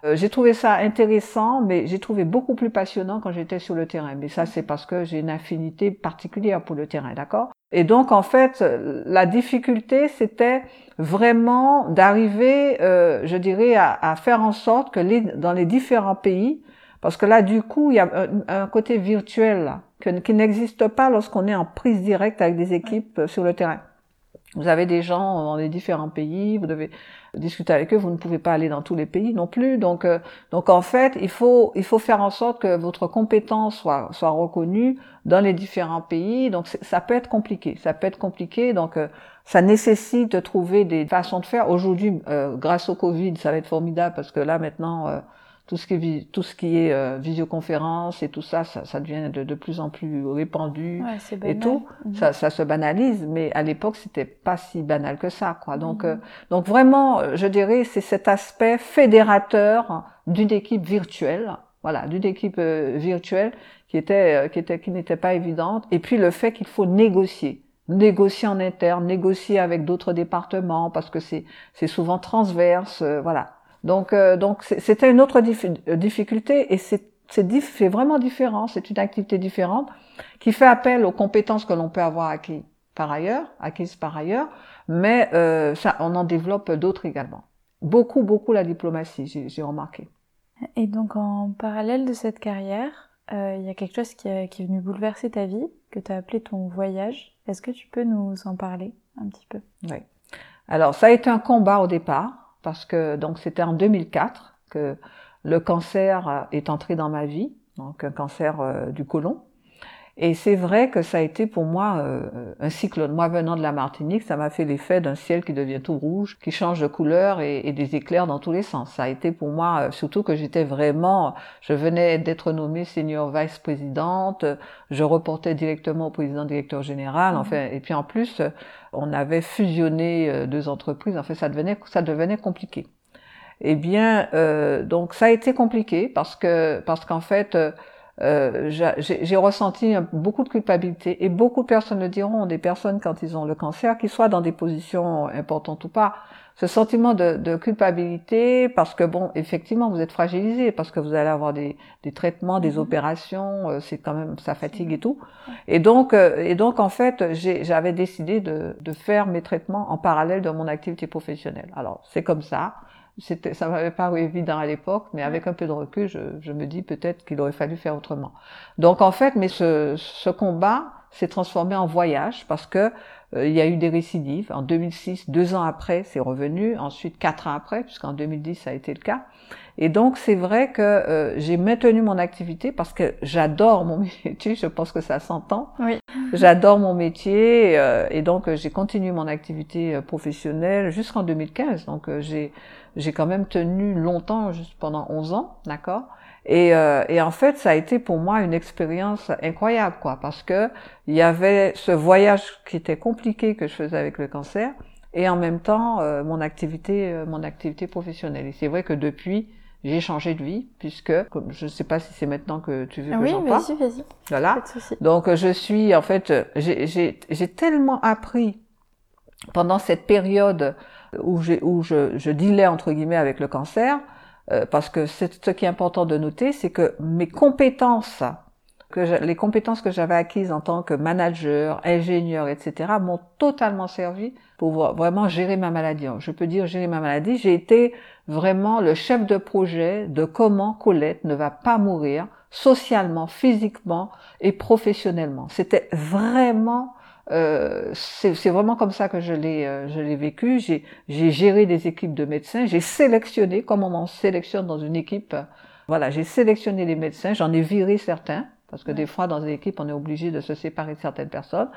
Euh, j'ai trouvé ça intéressant, mais j'ai trouvé beaucoup plus passionnant quand j'étais sur le terrain. Mais ça, c'est parce que j'ai une affinité particulière pour le terrain, d'accord? Et donc, en fait, la difficulté, c'était vraiment d'arriver, je dirais, à, à, faire en sorte que les, dans les différents pays, parce que là, du coup, il y a un, côté virtuel là, qui n'existe pas lorsqu'on est en prise directe avec des équipes euh, sur le terrain. Vous avez des gens dans les différents pays, vous devez discuter avec eux, vous ne pouvez pas aller dans tous les pays non plus. Donc, euh, donc en fait, il faut, il faut faire en sorte que votre compétence soit, soit reconnue dans les différents pays. Donc, ça peut être compliqué. Ça peut être compliqué. Donc, euh, ça nécessite de trouver des façons de faire. Aujourd'hui, grâce au Covid, ça va être formidable parce que là, maintenant, tout ce qui est, tout ce qui est euh, visioconférence et tout ça, ça, ça devient de, de, plus en plus répandu et tout, mhm. ça, ça, se banalise. Mais à l'époque, c'était pas si banal que ça, quoi. Donc, mhm. euh, donc vraiment, je dirais, c'est cet aspect fédérateur d'une équipe virtuelle voilà, d'une équipe euh, virtuelle qui était, euh, qui était, qui n'était pas évidente. Et puis le fait qu'il faut négocier, négocier en interne, négocier avec d'autres départements parce que c'est, c'est souvent transverse, euh, voilà. Donc, donc c'était une autre difficulté et c'est, c'est, vraiment différent. C'est une activité différente qui fait appel aux compétences que l'on peut avoir acquis par ailleurs, acquises par ailleurs, mais ça, on en développe d'autres également. Beaucoup, beaucoup la diplomatie, j'ai remarqué. Et donc en parallèle de cette carrière, euh, il y a quelque chose qui, est venu bouleverser ta vie, que tu as appelé ton voyage. Est-ce que tu peux nous en parler un petit peu? Oui. Alors ça a été un combat au départ, parce que donc c'était en 2004 que le cancer est entré dans ma vie, donc un cancer euh, du côlon. Et c'est vrai que ça a été pour moi euh, un cyclone. Moi, venant de la Martinique, ça m'a fait l'effet d'un ciel qui devient tout rouge, qui change de couleur et, des éclairs dans tous les sens. Ça a été pour moi, euh, surtout que j'étais vraiment, je venais d'être nommée senior vice-présidente, je reportais directement au président directeur général, mmh. enfin, et puis en plus, on avait fusionné euh, deux entreprises. En fait, ça devenait, ça devenait compliqué. Eh bien, donc ça a été compliqué parce que parce qu'en fait euh, j'ai ressenti beaucoup de culpabilité et beaucoup de personnes le diront, des personnes quand ils ont le cancer, qu'ils soient dans des positions importantes ou pas, ce sentiment de, de, culpabilité parce que bon, effectivement, vous êtes fragilisé parce que vous allez avoir des, des traitements, des mm-hmm. opérations, euh, c'est quand même ça fatigue et tout. Et donc, euh, et donc en fait, j'avais décidé de, de faire mes traitements en parallèle de mon activité professionnelle. Alors c'est comme ça c'était, ça m'avait paru évident à l'époque, mais avec un peu de recul, je, je me dis peut-être qu'il aurait fallu faire autrement. Donc en fait, mais ce, ce combat s'est transformé en voyage parce que euh, il y a eu des récidives. En 2006, deux ans après, c'est revenu. Ensuite, quatre ans après, puisqu'en 2010, ça a été le cas. Et donc, c'est vrai que euh, j'ai maintenu mon activité parce que j'adore mon métier. Je pense que ça s'entend. Oui. J'adore mon métier euh, et donc j'ai continué mon activité professionnelle jusqu'en 2015. Donc, j'ai j'ai quand même tenu longtemps, juste pendant 11 ans, d'accord? Et, euh, et, en fait, ça a été pour moi une expérience incroyable, quoi, parce que il y avait ce voyage qui était compliqué que je faisais avec le cancer, et en même temps euh, mon activité, euh, mon activité professionnelle. Et c'est vrai que depuis, j'ai changé de vie, puisque comme, je ne sais pas si c'est maintenant que tu veux que oui, j'en parle. Oui, vas-y, vas-y. Voilà. Donc je suis, en fait, j'ai tellement appris pendant cette période où, où je, je dealais entre guillemets avec le cancer, euh, parce que ce qui est important de noter, c'est que mes compétences, que les compétences que j'avais acquises en tant que manager, ingénieur, etc., m'ont totalement servi pour vraiment gérer ma maladie. Je peux dire gérer ma maladie. J'ai été vraiment le chef de projet de comment Colette ne va pas mourir socialement, physiquement et professionnellement. C'était vraiment euh, c'est vraiment comme ça que je l'ai euh, je l'ai vécu. J'ai géré des équipes de médecins. J'ai sélectionné, comme on en sélectionne dans une équipe. Voilà, j'ai sélectionné les médecins. J'en ai viré certains parce que des fois dans une équipe on est obligé de se séparer de certaines personnes.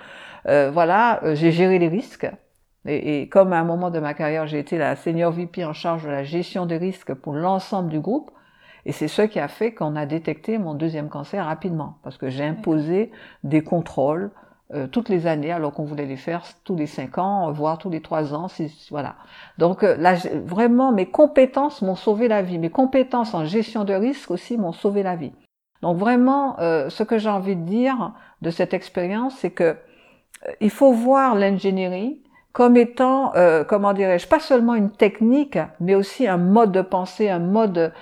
Euh, voilà, euh, j'ai géré les risques. Et, et, comme à un moment de ma carrière j'ai été la senior VP en charge de la gestion des risques pour l'ensemble du groupe. Et c'est ce qui a fait qu'on a détecté mon deuxième cancer rapidement, parce que j'ai imposé des contrôles, euh, toutes les années, alors qu'on voulait les faire tous les cinq ans, voire tous les trois ans. Voilà. Donc euh, là, vraiment, mes compétences m'ont sauvé la vie. Mes compétences en gestion de risque aussi m'ont sauvé la vie. Donc vraiment, euh, ce que j'ai envie de dire de cette expérience, c'est que il faut voir l'ingénierie comme étant, comment dirais-je, pas seulement une technique, mais aussi un mode de pensée, un mode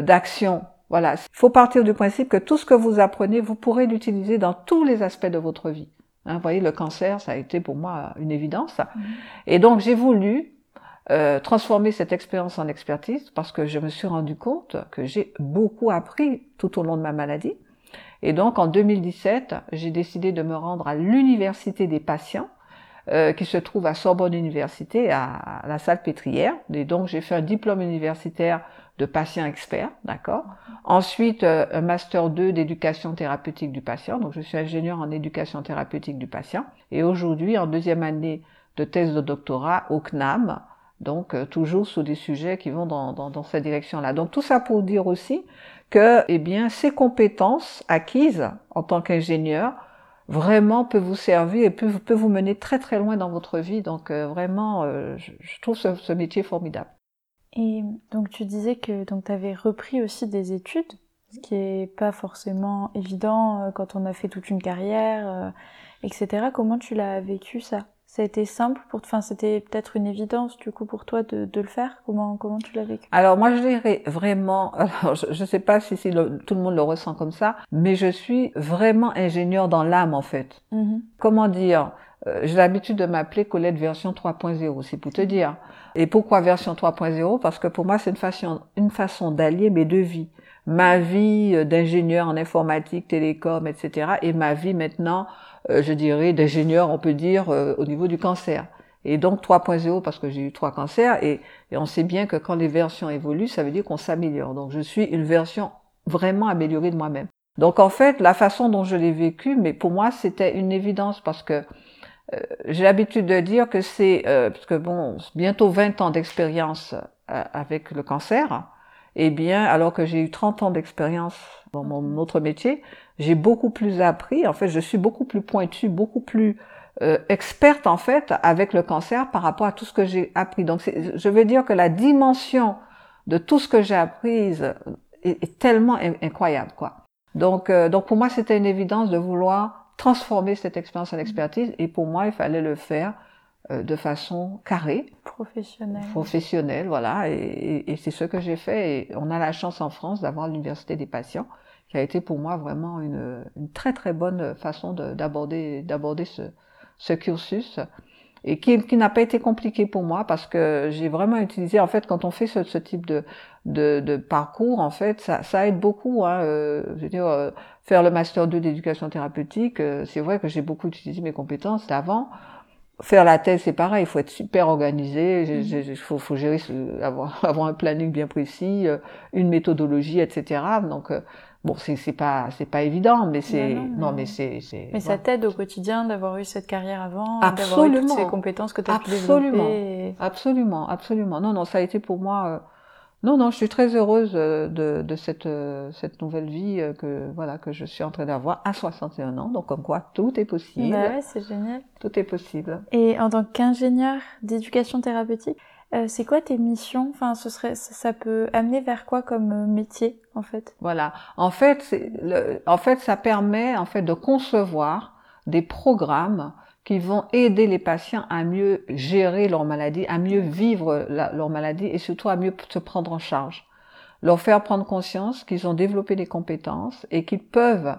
d'action. Voilà. Il faut partir du principe que tout ce que vous apprenez, vous pourrez l'utiliser dans tous les aspects de votre vie. Hein, vous voyez, le cancer, ça a été pour moi une évidence. Mhm. Et donc, j'ai voulu euh, transformer cette expérience en expertise parce que je me suis rendu compte que j'ai beaucoup appris tout au long de ma maladie. Et donc, en 2017, j'ai décidé de me rendre à l'université des patients euh, qui se trouve à Sorbonne Université, à, la salle pétrière. Et donc, j'ai fait un diplôme universitaire de patient expert, d'accord. Ensuite, euh, master 2 d'éducation thérapeutique du patient. Donc, je suis ingénieur en éducation thérapeutique du patient. Et aujourd'hui, en deuxième année de thèse de doctorat au CNAM, donc euh, toujours sur des sujets qui vont dans, dans, dans cette direction-là. Donc, tout ça pour dire aussi que, eh bien, ces compétences acquises en tant qu'ingénieur vraiment peut vous servir et peut, peut, vous mener très très loin dans votre vie. Donc, euh, vraiment, je, je, trouve ce, ce métier formidable. Et donc tu disais que tu avais repris aussi des études. Ce qui est pas forcément évident quand on a fait toute une carrière, etc. Comment tu l'as vécu ça? Ça a été simple pour, enfin, c'était peut-être une évidence du coup pour toi de, de le faire? Comment comment tu l'as vécu? Alors moi, je dirais vraiment. Alors, je ne sais pas si, si tout le monde le ressent comme ça, mais je suis vraiment ingénieur dans l'âme en fait. Mm-hmm. Comment dire? euh, J'ai l'habitude de m'appeler Colette version 3.0, c'est pour te dire. Et pourquoi version 3.0 Parce que pour moi, c'est une façon une façon d'allier mes deux vies ma vie euh, d'ingénieur en informatique, télécom, etc. et ma vie maintenant euh, je dirais, d'ingénieur, on peut dire, euh, au niveau du cancer. Et donc 3.0 parce que j'ai eu trois cancers et, on sait bien que quand les versions évoluent, ça veut dire qu'on s'améliore. Donc je suis une version vraiment améliorée de moi-même. Donc en fait, la façon dont je l'ai vécu, mais pour moi c'était une évidence parce que euh, j'ai l'habitude de dire que c'est, parce que bon, bientôt 20 ans d'expérience avec le cancer, eh bien alors que j'ai eu 30 ans d'expérience dans mon autre métier, j'ai beaucoup plus appris. En fait, je suis beaucoup plus pointue, beaucoup plus euh, experte en fait avec le cancer par rapport à tout ce que j'ai appris. Donc, je veux dire que la dimension de tout ce que j'ai appris est, tellement incroyable, quoi. Donc, euh, donc pour moi, c'était une évidence de vouloir transformer cette expérience en expertise, et pour moi, il fallait le faire euh, de façon carrée, professionnelle, professionnelle, voilà. Et, et c'est ce que j'ai fait. Et on a la chance en France d'avoir l'université des patients qui a été pour moi vraiment une, une très très bonne façon d'aborder d'aborder ce, ce cursus. Et qui, qui n'a pas été compliqué pour moi parce que j'ai vraiment utilisé en fait quand on fait ce, ce type de, de, de, parcours en fait ça, ça aide beaucoup hein, euh, je veux dire euh, faire le master 2 d'éducation thérapeutique euh, c'est vrai que j'ai beaucoup utilisé mes compétences d'avant faire la thèse c'est pareil il faut être super organisé il mmh. faut, faut gérer avoir avoir un planning bien précis euh, une méthodologie etc donc Bon, c'est pas c'est pas évident, mais c'est non, mais c'est c'est. Mais ça t'aide au quotidien d'avoir eu cette carrière avant, d'avoir eu toutes ces compétences que tu as pu développer. Absolument, absolument. Non, non, ça a été pour moi. Euh, non, non, je suis très heureuse euh, de, de cette euh, cette nouvelle vie que voilà que je suis en train d'avoir à 61 ans. Donc comme quoi tout est possible. Bah ouais, c'est génial. Tout est possible. Et en tant qu'ingénieur d'éducation thérapeutique, euh, c'est quoi tes missions? Enfin, ce serait, ça peut amener vers quoi comme euh, métier en fait? Voilà. En fait, le, en fait, ça permet en fait de concevoir des programmes qui vont aider les patients à mieux gérer leur maladie, à mieux vivre leur maladie et surtout à mieux se prendre en charge. Leur faire prendre conscience qu'ils ont développé des compétences et qu'ils peuvent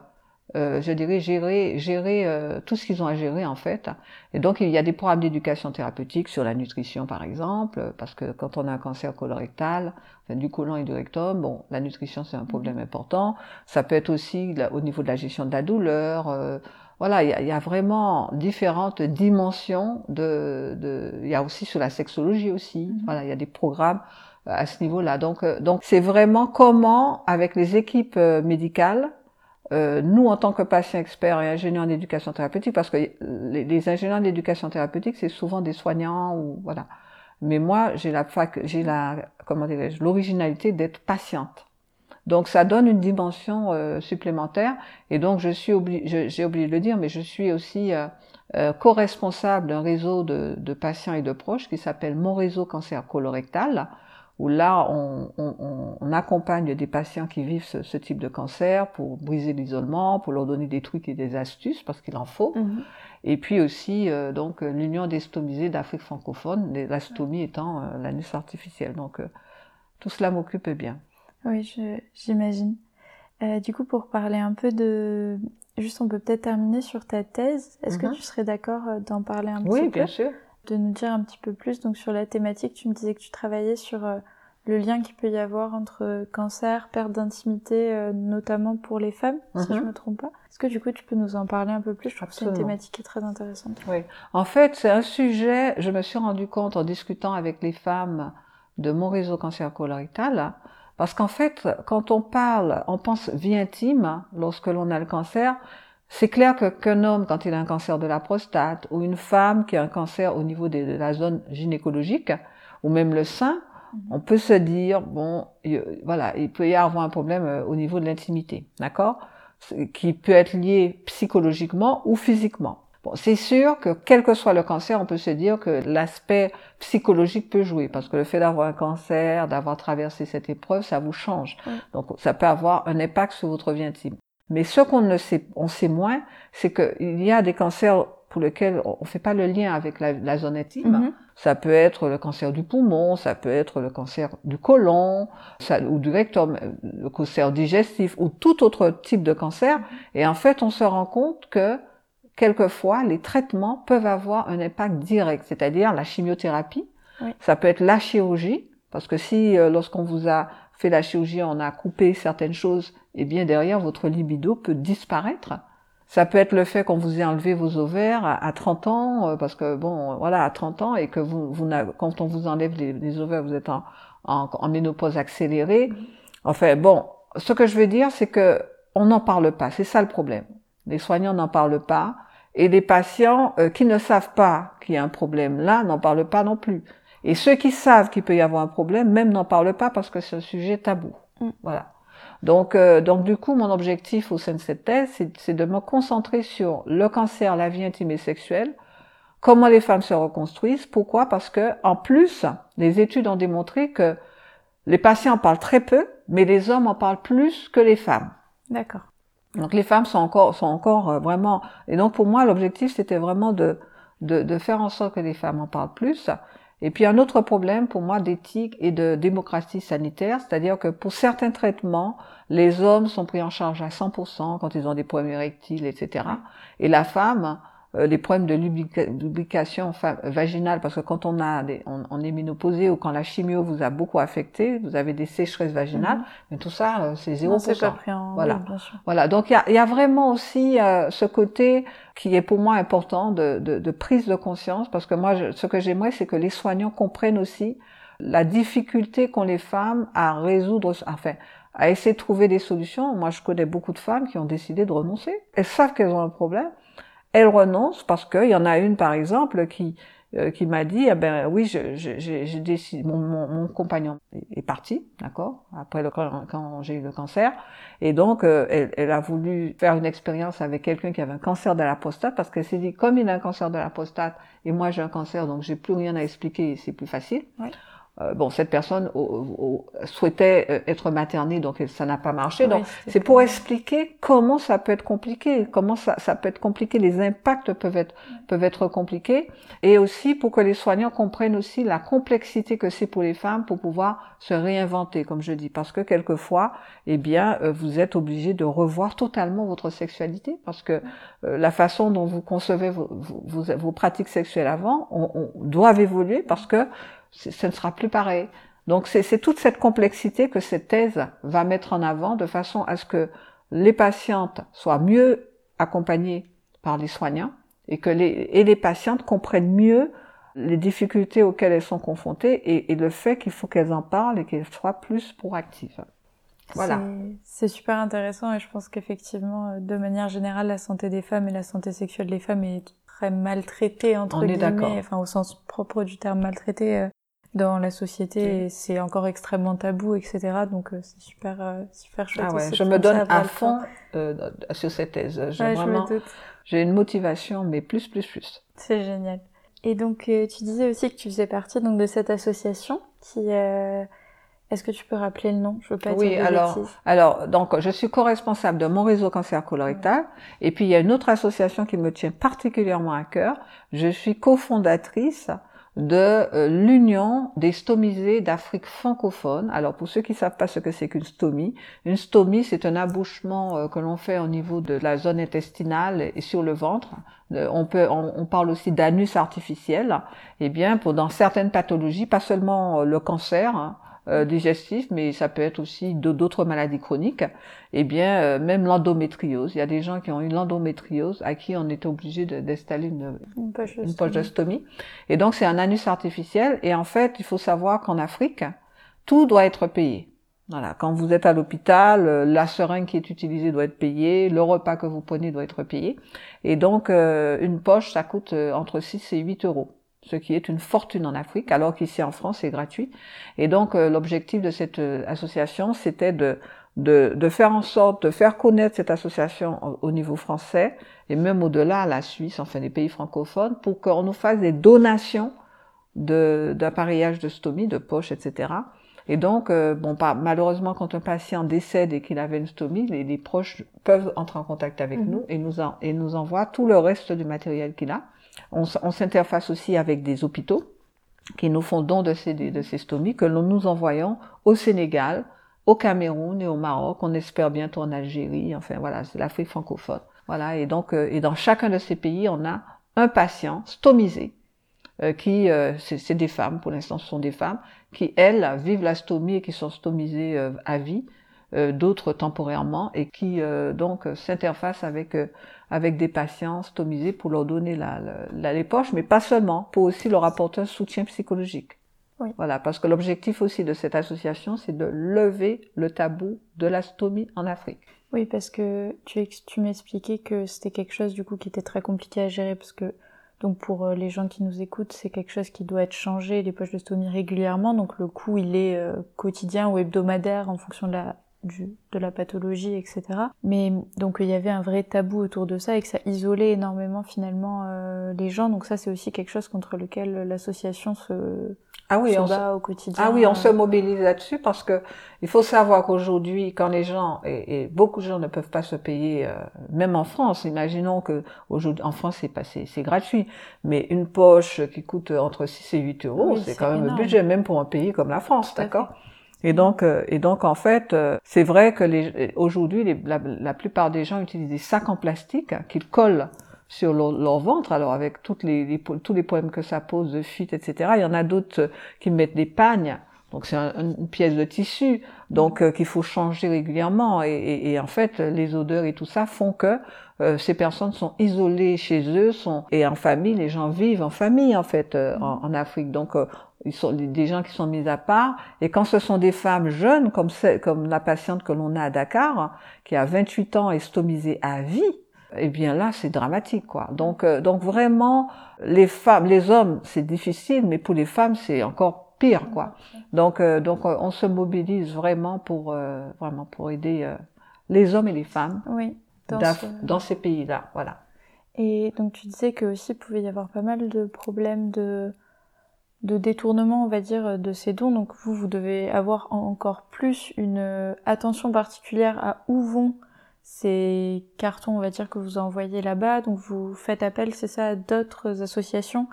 euh, je dirais, gérer, gérer euh, tout ce qu'ils ont à gérer en fait. Et donc il y a des programmes d'éducation thérapeutique sur la nutrition par exemple, parce que quand on a un cancer colorectal, enfin, du côlon et du rectum, bon, la nutrition c'est un problème important. Ça peut être aussi au niveau de la gestion de la douleur. Euh, voilà, il y, a, y, a, vraiment différentes dimensions de, de, Il y a aussi sur la sexologie aussi. Mm-hmm. Voilà, il y a des programmes à ce niveau-là. Donc, donc c'est vraiment comment, avec les équipes médicales, euh, nous, en tant que patients experts et ingénieurs d'éducation thérapeutique, parce que les, les ingénieurs d'éducation thérapeutique, c'est souvent des soignants ou voilà. Mais moi, j'ai la j'ai la, comment dirais-je, l'originalité d'être patiente. Donc, ça donne une dimension euh, supplémentaire. Et donc, je suis obligé, j'ai oublié de le dire, mais je suis aussi euh, euh, co-responsable d'un réseau de, de, patients et de proches qui s'appelle Mon réseau cancer colorectal où là, on, on, on, accompagne des patients qui vivent ce, ce type de cancer pour briser l'isolement, pour leur donner des trucs et des astuces, parce qu'il en faut. Mhm. Et puis aussi, euh, donc, l'Union des stomisés d'Afrique francophone, la stomie étant euh, l'anus artificielle. Donc, euh, tout cela m'occupe bien. Oui, j'imagine. Euh, du coup, pour parler un peu de... Juste, on peut peut-être terminer sur ta thèse. Est-ce que mhm. tu serais d'accord d'en parler un petit peu? Oui, bien sûr de nous dire un petit peu plus donc sur la thématique. Tu me disais que tu travaillais sur euh, le lien qu'il peut y avoir entre cancer, perte d'intimité, euh, notamment pour les femmes, si je mhm. me trompe pas. Est-ce que du coup tu peux nous en parler un peu plus? Je trouve que c'est une thématique qui est très intéressante. Oui. En fait, c'est un sujet. Je me suis rendu compte en discutant avec les femmes de mon réseau cancer colorectal. Parce qu'en fait, quand on parle, on pense vie intime lorsque l'on a le cancer, c'est clair que qu'un homme, quand il a un cancer de la prostate, ou une femme qui a un cancer au niveau de, la zone gynécologique, ou même le sein, mhm. on peut se dire, bon, voilà, il peut y avoir un problème euh, au niveau de l'intimité, d'accord? Qui peut être lié psychologiquement ou physiquement. Bon, c'est sûr que quel que soit le cancer, on peut se dire que l'aspect psychologique peut jouer parce que le fait d'avoir un cancer, d'avoir traversé cette épreuve, ça vous change. Donc ça peut avoir un impact sur votre vie intime. Mais ce qu'on ne sait, on sait moins, c'est qu'il y a des cancers pour lesquels on ne fait pas le lien avec la, zone intime. Mm-hmm. Ça peut être le cancer du poumon, ça peut être le cancer du côlon, ou du rectum, le cancer digestif, ou tout autre type de cancer. Et en fait, on se rend compte que quelquefois, les traitements peuvent avoir un impact direct, c'est-à-dire la chimiothérapie. Ça peut être la chirurgie, parce que si euh, lorsqu'on vous a fait la chirurgie, on a coupé certaines choses, eh bien derrière, votre libido peut disparaître. Ça peut être le fait qu'on vous ait enlevé vos ovaires à, 30 ans, euh, parce que bon, voilà, à 30 ans, et que vous, vous quand on vous enlève les, ovaires, vous êtes en, en, ménopause accélérée. Enfin bon, ce que je veux dire, c'est que on n'en parle pas. C'est ça le problème. Les soignants n'en parlent pas. Et les patients euh, qui ne savent pas qu'il y a un problème là n'en parlent pas non plus. Et ceux qui savent qu'il peut y avoir un problème, même n'en parlent pas parce que c'est un sujet tabou. Mm. Voilà. Donc, euh, donc du coup, mon objectif au sein de cette thèse, c'est de me concentrer sur le cancer, la vie intime et sexuelle, comment les femmes se reconstruisent. Pourquoi Parce que en plus, les études ont démontré que les patients en parlent très peu, mais les hommes en parlent plus que les femmes. D'accord. Donc les femmes sont encore, sont encore euh, vraiment. Et donc pour moi, l'objectif c'était vraiment de, de, de, faire en sorte que les femmes en parlent plus. Et puis un autre problème pour moi d'éthique et de démocratie sanitaire, c'est-à-dire que pour certains traitements, les hommes sont pris en charge à 100% quand ils ont des problèmes érectiles, etc. Et la femme, les problèmes de lubrication vaginale, parce que quand on a des, on, est ménopausé ou quand la chimio vous a beaucoup affecté, vous avez des sécheresses vaginales, mhm. mais tout ça, euh, c'est 0%. Pas pris en... Voilà. voilà. Donc il y a, y a, vraiment aussi euh, ce côté qui est pour moi important de, de, de prise de conscience, parce que moi, ce que j'aimerais, c'est que les soignants comprennent aussi la difficulté qu'ont les femmes à résoudre, enfin, à essayer de trouver des solutions. Moi, je connais beaucoup de femmes qui ont décidé de renoncer. Elles savent qu'elles ont un problème, elle renonce parce qu'il y en a une, par exemple, qui euh, qui m'a dit, eh ben oui, j'ai décidé, mon, mon, mon, compagnon est parti, d'accord, après le, quand j'ai eu le cancer, et donc euh, elle, elle, a voulu faire une expérience avec quelqu'un qui avait un cancer de la prostate, parce qu'elle s'est dit, comme il a un cancer de la prostate et moi j'ai un cancer, donc j'ai plus rien à expliquer, c'est plus facile. Euh, bon, cette personne souhaitait euh, être maternée, donc ça n'a pas marché. donc, c'est pour expliquer comment ça peut être compliqué, comment ça, ça, peut être compliqué, les impacts peuvent être peuvent être compliqués, et aussi pour que les soignants comprennent aussi la complexité que c'est pour les femmes pour pouvoir se réinventer, comme je dis, parce que quelquefois, eh bien, euh, vous êtes obligé de revoir totalement votre sexualité, parce que la façon dont vous concevez vos, vos, vos pratiques sexuelles avant, on, on doivent évoluer, parce que ce ne sera plus pareil. Donc c'est toute cette complexité que cette thèse va mettre en avant de façon à ce que les patientes soient mieux accompagnées par les soignants et que les, et les patientes comprennent mieux les difficultés auxquelles elles sont confrontées et, et le fait qu'il faut qu'elles en parlent et qu'elles soient plus proactives. Voilà. C'est super intéressant et je pense qu'effectivement, de manière générale, la santé des femmes et la santé sexuelle des femmes est très maltraitée entre On guillemets, enfin au sens propre du terme maltraitée euh, dans la société et c'est encore extrêmement tabou, etc. Donc euh, c'est super, euh, super chouette. Ah ouais, je me donne à fond euh, sur cette thèse. J'ai vraiment, j'ai une motivation, mais plus, plus, plus. C'est génial. Et donc tu disais aussi que tu faisais partie donc de cette association qui est-ce que tu peux rappeler le nom? Je veux pas oui, dire alors, alors, donc, je suis co-responsable de mon réseau cancer colorectal. Et puis, il y a une autre association qui me tient particulièrement à cœur. Je suis cofondatrice de euh, l'Union des stomisés d'Afrique francophone. Alors pour ceux qui savent pas ce que c'est qu'une stomie, une stomie c'est un abouchement euh, que l'on fait au niveau de la zone intestinale et sur le ventre. Euh, on peut, on, parle aussi d'anus artificiel. Eh bien, pour dans certaines pathologies, pas seulement le cancer, hein, euh, digestif, mais ça peut être aussi d'autres maladies chroniques. Eh bien, euh, même l'endométriose. Il y a des gens qui ont eu l'endométriose à qui on est obligé d'installer une, une, poche de stomie. Et donc, c'est un anus artificiel. Et en fait, il faut savoir qu'en Afrique, tout doit être payé. Voilà, quand vous êtes à l'hôpital, euh, la seringue qui est utilisée doit être payée, le repas que vous prenez doit être payé. Et donc, une poche, ça coûte entre 6 et 8 euros ce qui est une fortune en Afrique, alors qu'ici en France c'est gratuit. Et donc euh, l'objectif de cette euh, association, c'était de de, de, faire en sorte de faire connaître cette association au, niveau français et même au-delà, la Suisse, enfin les pays francophones, pour qu'on nous fasse des donations d'appareillage de, stomie, de poche, etc. Et donc, euh, bon, pas, malheureusement, quand un patient décède et qu'il avait une stomie, les, les, proches peuvent entrer en contact avec mhm. nous et nous, en, et nous envoient tout le reste du matériel qu'il a. On, on s'interface aussi avec des hôpitaux qui nous font don de ces, de stomies que nous envoyons au Sénégal, au Cameroun et au Maroc. On espère bientôt en Algérie. Enfin voilà, c'est l'Afrique francophone. Voilà. Et donc, euh, et dans chacun de ces pays, on a un patient stomisé euh, qui, euh, c'est des femmes, pour l'instant ce sont des femmes, qui elles vivent la stomie et qui sont stomisées à vie, d'autres temporairement, et qui donc s'interfacent avec avec des patients stomisés pour leur donner la, la, les poches, mais pas seulement, pour aussi leur apporter un soutien psychologique. Voilà, parce que l'objectif aussi de cette association, c'est de lever le tabou de la stomie en Afrique. Oui, parce que tu, tu m'expliquais que c'était quelque chose du coup qui était très compliqué à gérer, parce que donc pour euh, les gens qui nous écoutent, c'est quelque chose qui doit être changé, les poches de stomie régulièrement, donc le coût il est euh, quotidien ou hebdomadaire en fonction de la du, de la pathologie, etc. Mais donc il y avait un vrai tabou autour de ça et que ça isolait énormément finalement euh, les gens. Donc ça c'est aussi quelque chose contre lequel l'association se, ah oui, on bat au quotidien. Ah oui, on se mobilise là-dessus parce que il faut savoir qu'aujourd'hui, quand les gens et, beaucoup de gens ne peuvent pas se payer, euh, même en France, imaginons que aujourd'hui en France c'est pas c'est gratuit, mais une poche qui coûte entre 6 et 8 euros, c'est quand même un budget même pour un pays comme la France, d'accord? Et donc, euh, et donc en fait, euh, c'est vrai que les, aujourd'hui, la, la, plupart des gens utilisent des sacs en plastique qu'ils collent sur leur, ventre. Alors avec toutes les, tous les problèmes que ça pose de fuite, etc. Il y en a d'autres qui mettent des pagnes. Donc c'est une pièce de tissu, donc qu'il faut changer régulièrement. Et, et, et, en fait, les odeurs et tout ça font que ces personnes sont isolées chez eux, sont et en famille. Les gens vivent en famille en fait en, en, Afrique. Donc ils sont des gens qui sont mis à part. Et quand ce sont des femmes jeunes, comme, comme la patiente que l'on a à Dakar, qui a 28 ans et stomisée à vie, eh bien là, c'est dramatique, quoi. Donc, euh, donc vraiment, les femmes, les hommes, c'est difficile, mais pour les femmes, c'est encore pire, quoi. Donc, euh, donc, euh, on se mobilise vraiment pour, vraiment pour aider les hommes et les femmes oui, dans, dans ces pays-là, voilà. Et donc, tu disais que aussi, il pouvait y avoir pas mal de problèmes de de détournement, on va dire, de ces dons. Donc vous, vous devez avoir encore plus une euh, attention particulière à où vont ces cartons, on va dire, que vous envoyez là-bas. Donc vous faites appel, c'est ça, à d'autres associations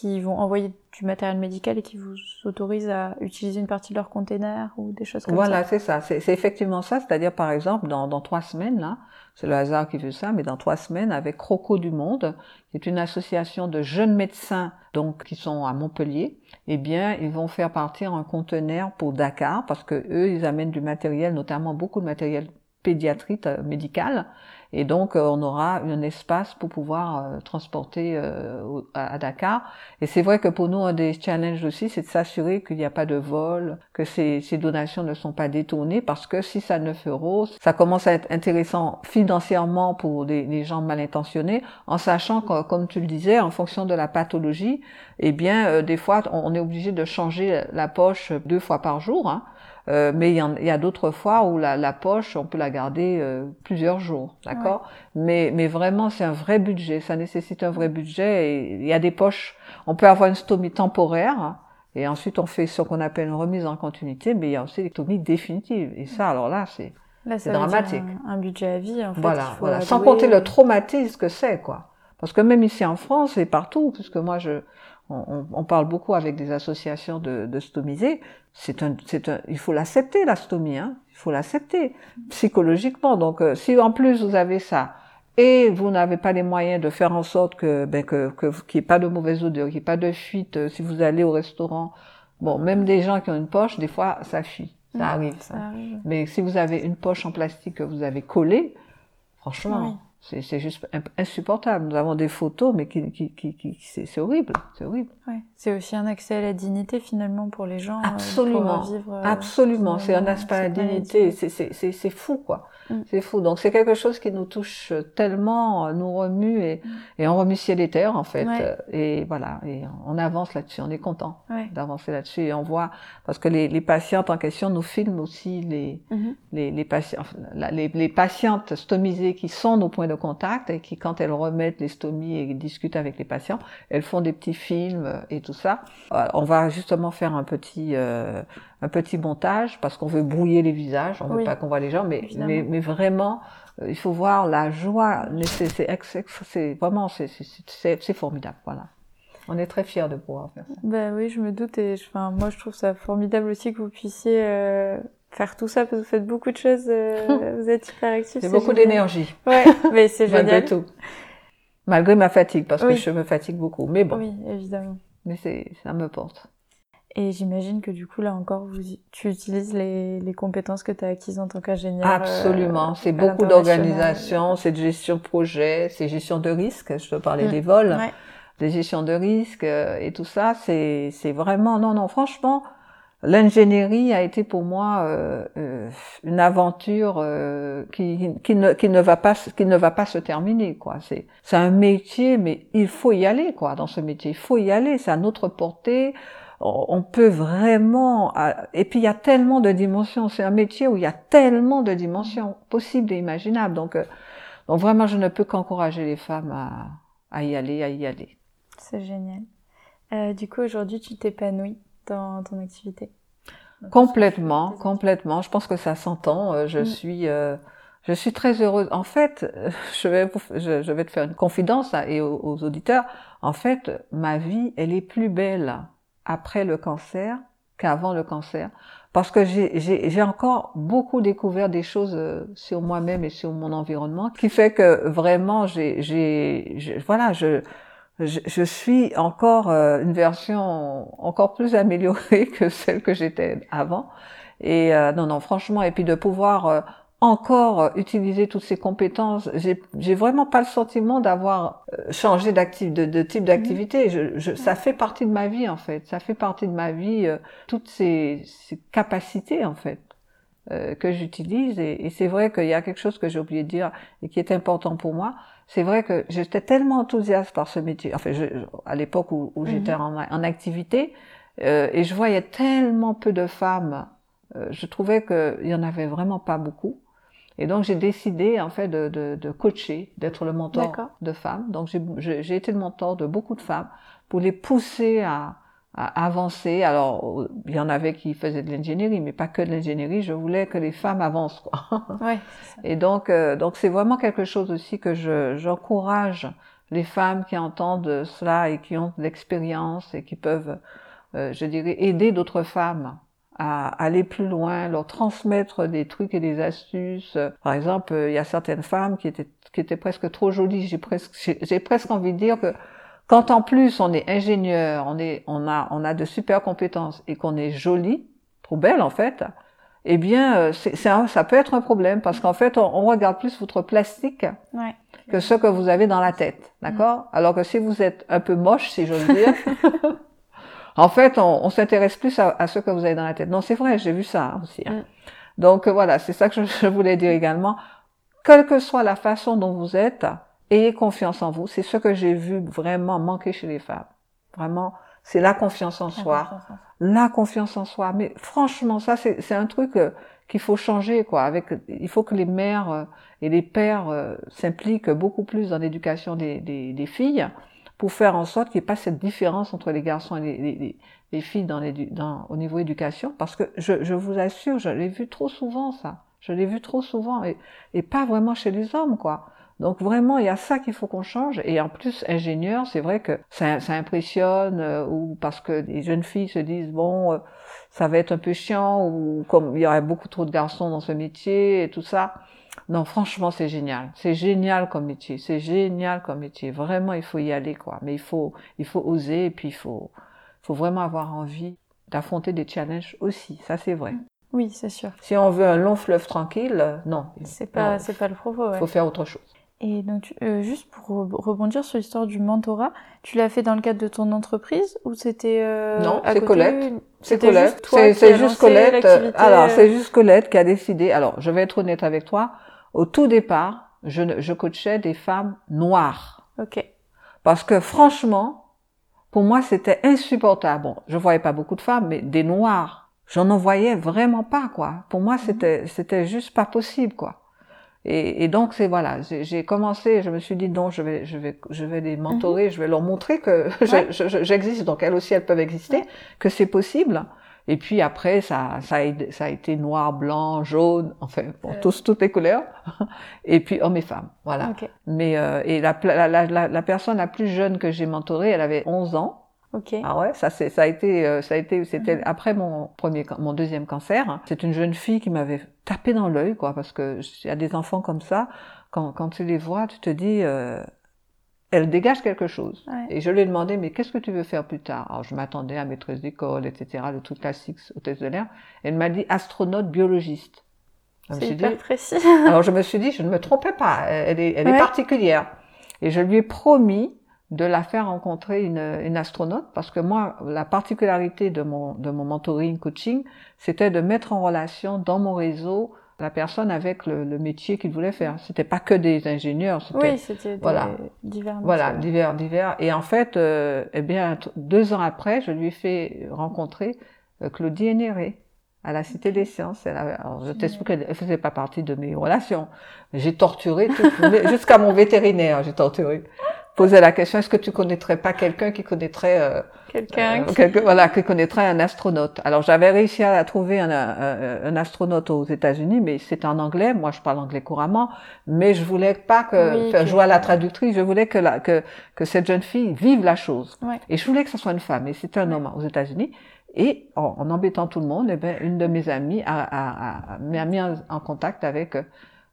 qui vont envoyer du matériel médical et qui vous autorisent à utiliser une partie de leur container ou des choses comme voilà, ça. Voilà, c'est ça. C'est effectivement ça. C'est-à-dire, par exemple, dans, dans trois semaines, là, c'est le hasard qui veut ça, mais dans trois semaines, avec Croco du Monde, qui est une association de jeunes médecins, donc, qui sont à Montpellier, eh bien, ils vont faire partir un conteneur pour Dakar, parce que eux, ils amènent du matériel, notamment beaucoup de matériel pédiatrique euh, médical, et donc, euh, on aura un espace pour pouvoir euh, transporter euh, à, Dakar. Et c'est vrai que pour nous, un des challenges aussi, c'est de s'assurer qu'il n'y a pas de vol, que ces, donations ne sont pas détournées, parce que si ça 9 euros, ça commence à être intéressant financièrement pour des, des gens mal intentionnés, en sachant que, comme tu le disais, en fonction de la pathologie, eh bien, des fois, on, est obligé de changer la poche deux fois par jour. Hein. Euh, mais il y, a d'autres fois où la, la, poche, on peut la garder euh, plusieurs jours, d'accord? Mais, mais vraiment, c'est un vrai budget. Ça nécessite un vrai budget. Et il y a des poches. On peut avoir une stomie temporaire. Et ensuite, on fait ce qu'on appelle une remise en continuité, mais il y a aussi des stomies définitives. Et ça, alors là, c'est dramatique. Un, budget à vie, en fait. Voilà, voilà. Sans compter le traumatisme que c'est, quoi. Parce que même ici en France et partout, puisque moi, je, on, on, parle beaucoup avec des associations de, de stomisés. C'est un, c'est un, il faut l'accepter la stomie, hein. Il faut l'accepter psychologiquement. Donc, euh, si en plus vous avez ça et vous n'avez pas les moyens de faire en sorte que, ben, que, que qu'il n'y ait pas de mauvaise odeur, qu'il n'y ait pas de fuite, euh, si vous allez au restaurant, bon, même des gens qui ont une poche, des fois, ça fuit. Ça arrive, ça. Mais si vous avez une poche en plastique que vous avez collée, franchement, C'est juste insupportable. Nous avons des photos, mais qui, qui, qui, qui c'est horrible, c'est horrible. Ouais. C'est aussi un accès à la dignité finalement pour les gens. Absolument, euh, vivre, euh, absolument. C'est un aspect à la dignité. C'est fou, quoi. Mm. C'est fou. Donc c'est quelque chose qui nous touche tellement, nous remue et, mm. et on remue ciel et terre en fait. Et voilà, et on avance là-dessus. On est content d'avancer là-dessus et on voit parce que les, les, patientes en question nous filment aussi les mm-hmm. les, les, patients, les, les, patientes stomisées qui sont nos points de contact et qui quand elles remettent les stomies et discutent avec les patients, elles font des petits films et tout ça. Euh, on va justement faire un petit euh, un petit montage parce qu'on veut brouiller les visages, on veut pas qu'on voit les gens, mais, mais, mais, vraiment, euh, il faut voir la joie. C'est vraiment, c'est formidable, voilà. On est très fiers de pouvoir faire ça. Ben oui, je me doute et enfin, moi je trouve ça formidable aussi que vous puissiez euh, faire tout ça parce que vous faites beaucoup de choses, euh, vous êtes hyper actifs. C'est beaucoup d'énergie. Ouais, mais c'est génial. Malgré tout. Malgré ma fatigue, parce que je me fatigue beaucoup. Mais bon. Oui, évidemment. Mais c'est, ça me porte. Et j'imagine que du coup, là encore, vous, tu utilises les, les compétences que tu as acquises en tant qu'ingénieur. Euh, Absolument. c'est beaucoup d'organisation, c'est de gestion de projet, c'est gestion de risque. Je te parlais mm. des vols, ouais. des gestions de risque euh, et tout ça. C'est, c'est vraiment, non, non, franchement, l'ingénierie a été pour moi euh, euh une aventure euh, qui, qui, ne, qui ne va pas qui ne va pas se terminer quoi c'est c'est un métier mais il faut y aller quoi dans ce métier il faut y aller c'est à notre portée on peut vraiment et puis il y a tellement de dimensions c'est un métier où il y a tellement de dimensions possibles et imaginables donc euh, donc vraiment je ne peux qu'encourager les femmes à, à y aller à y aller c'est génial euh, du coup aujourd'hui tu t'épanouis dans ton activité? Complètement complètement je pense que ça s'entend euh, je mm. suis euh, je suis très heureuse. En fait, je vais, je, je vais te faire une confidence et aux, aux, auditeurs. En fait, ma vie, elle est plus belle après le cancer qu'avant le cancer, parce que j'ai encore beaucoup découvert des choses euh, sur moi-même et sur mon environnement, qui fait que vraiment, j'ai, voilà, je, je, suis encore euh, une version encore plus améliorée que celle que j'étais avant. Et euh, non, non, franchement, et puis de pouvoir encore utiliser toutes ces compétences. J'ai vraiment pas le sentiment d'avoir euh, changé d'actif, de, de, type d'activité. Je, je, ça fait partie de ma vie en fait. Ça fait partie de ma vie euh, toutes ces, ces, capacités en fait euh, que j'utilise. Et, et c'est vrai qu'il y a quelque chose que j'ai oublié de dire et qui est important pour moi. C'est vrai que j'étais tellement enthousiaste par ce métier. Enfin, je, à l'époque où, où j'étais en, en, activité et je voyais tellement peu de femmes. je trouvais qu'il y en avait vraiment pas beaucoup. Et donc j'ai décidé en fait de, de, de coacher, d'être le mentor de femmes. Donc j'ai été le mentor de beaucoup de femmes pour les pousser à, à avancer. Alors il y en avait qui faisaient de l'ingénierie, mais pas que de l'ingénierie. Je voulais que les femmes avancent. Quoi. Ouais, et donc euh, donc c'est vraiment quelque chose aussi que je j'encourage les femmes qui entendent cela et qui ont de l'expérience et qui peuvent, euh, je dirais, aider d'autres femmes à aller plus loin, leur transmettre des trucs et des astuces. Par exemple, il y a certaines femmes qui étaient qui étaient presque trop jolies. J'ai presque j'ai presque envie de dire que quand en plus on est ingénieur, on est on a on a de super compétences et qu'on est jolie, trop belle en fait, eh bien euh, c'est ça peut être un problème parce qu'en fait on, on, regarde plus votre plastique ouais. que ce que vous avez dans la tête, d'accord? Mm. Alors que si vous êtes un peu moche, si j'ose dire. En fait, on, on s'intéresse plus à, à, ce que vous avez dans la tête. Non, c'est vrai, j'ai vu ça aussi. Hein. Mm. Donc voilà, c'est ça que je, voulais dire également. Quelle que soit la façon dont vous êtes, ayez confiance en vous. C'est ce que j'ai vu vraiment manquer chez les femmes. Vraiment, c'est la confiance en soi. La confiance en soi. Mais franchement, ça, c'est un truc euh, qu'il faut changer, quoi. Avec, il faut que les mères euh, et les pères euh, s'impliquent beaucoup plus dans l'éducation des, des, des filles pour faire en sorte qu'il n'y ait pas cette différence entre les garçons et les, les, les filles dans dans, au niveau éducation, parce que je, je vous assure, je l'ai vu trop souvent ça. Je l'ai vu trop souvent et, et pas vraiment chez les hommes, quoi. Donc vraiment, il y a ça qu'il faut qu'on change. Et en plus, ingénieur, c'est vrai que ça, ça impressionne, euh, ou parce que les jeunes filles se disent bon, euh, ça va être un peu chiant, ou comme il y aurait beaucoup trop de garçons dans ce métier et tout ça. Non, franchement, c'est génial. C'est génial comme métier. C'est génial comme métier. Vraiment, il faut y aller, quoi. Mais il faut, il faut oser et puis il faut, faut vraiment avoir envie d'affronter des challenges aussi. Ça, c'est vrai. Oui, c'est sûr. Si on veut un long fleuve tranquille, non. C'est pas, c'est pas le propos. Il faut faire autre chose. Et donc, euh, juste pour rebondir sur l'histoire du mentorat, tu l'as fait dans le cadre de ton entreprise ou c'était euh, Non, c'est Colette. C'est Colette. C'est juste Colette. Euh, alors, c'est juste Colette qui a décidé. Alors, je vais être honnête avec toi. Au tout départ, je, je coachais des femmes noires. Ok. Parce que franchement, pour moi, c'était insupportable. Bon, je voyais pas beaucoup de femmes, mais des noirs, j'en en voyais vraiment pas, quoi. Pour moi, mhm. c'était, c'était juste pas possible, quoi. Et, et donc c'est voilà, j'ai commencé, je me suis dit non, je vais, je vais, je vais les mentorer, mhm. je vais leur montrer que j'existe, donc elles aussi elles peuvent exister, que c'est possible. Et puis après, ça, ça, a, ça a été noir, blanc, jaune, enfin, bon, euh. tous, toutes les couleurs. et puis hommes et femmes, voilà. Mais euh, et la, la, la, la, personne la plus jeune que j'ai mentorée, elle avait 11 ans. Okay. Ah ouais, ça c'est ça a été euh, ça a été c'était mhm. après mon premier mon deuxième cancer. C'est une jeune fille qui m'avait tapé dans l'œil quoi parce que il y a des enfants comme ça quand quand tu les vois, tu te dis euh, elle dégage quelque chose. Et je lui ai demandé mais qu'est-ce que tu veux faire plus tard? Alors je m'attendais à maîtresse d'école, etc. Le truc classique test de l'air. Elle m'a dit astronaute biologiste. C'est hyper précis. alors je me suis dit je ne me trompais pas. Elle est elle est particulière. Et je lui ai promis de la faire rencontrer une, une, astronaute parce que moi, la particularité de mon, de mon mentoring coaching, c'était de mettre en relation dans mon réseau la personne avec le, le métier qu'il voulait faire. C'était pas que des ingénieurs. Oui, c'était voilà, divers. Voilà, divers, divers. Et en fait, euh, eh bien, deux ans après, je lui ai fait rencontrer euh, Claudie Énéré à la Cité des Sciences. Elle avait, alors je t'explique, elle faisait pas partie de mes relations. J'ai torturé jusqu'à mon vétérinaire, j'ai torturé posait la question est-ce que tu connaîtrais pas quelqu'un qui connaîtrait euh, quelqu'un euh, voilà qui connaîtrait un astronaute? Alors j'avais réussi à trouver un, un, astronaute aux États-Unis mais c'était en anglais. Moi je parle anglais couramment. Mais je voulais pas que faire jouer à la traductrice. Je voulais que la, que que cette jeune fille vive la chose. Et je voulais que ce soit une femme. Et c'était un homme aux États-Unis. Et en, embêtant tout le monde eh ben une de mes amies a, a, mis en, contact avec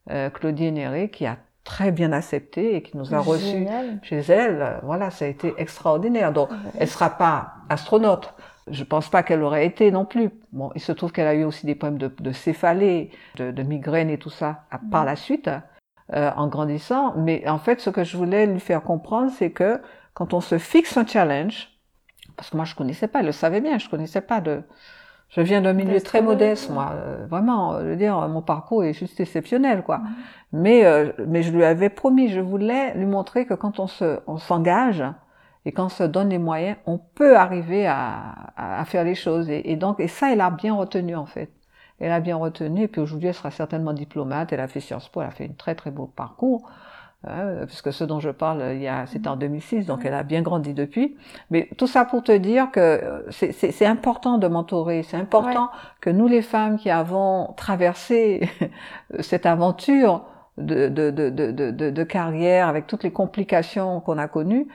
euh, Claudie Néré qui a très bien accepté et qui nous a reçus chez elle. Voilà, ça a été extraordinaire. Donc, elle sera pas astronaute. Je pense pas qu'elle aurait été non plus. Bon, il se trouve qu'elle a eu aussi des problèmes de, de céphalée, de, de migraine et tout ça par la suite, euh, en grandissant. Mais en fait, ce que je voulais lui faire comprendre, c'est que quand on se fixe un challenge, parce que moi je connaissais pas, elle le savait bien, je connaissais pas de, je viens d'un milieu très modeste, moi. Euh, vraiment, je veux dire, mon parcours est juste exceptionnel, quoi. Mais, euh, mais je lui avais promis, je voulais lui montrer que quand on se, on s'engage et quand on se donne les moyens, on peut arriver à, à faire les choses. Et, et, donc, et ça, elle a bien retenu, en fait. Elle a bien retenu. Et puis aujourd'hui, elle sera certainement diplomate. Elle a fait Sciences Po. Elle a fait un très, très beau parcours. Hein, puisque ce dont je parle, il y a, c'était en 2006, donc elle a bien grandi depuis. Mais tout ça pour te dire que euh, c'est important de mentorer, c'est important que nous les femmes qui avons traversé cette aventure de, de, de, de, de carrière avec toutes les complications qu'on a connues,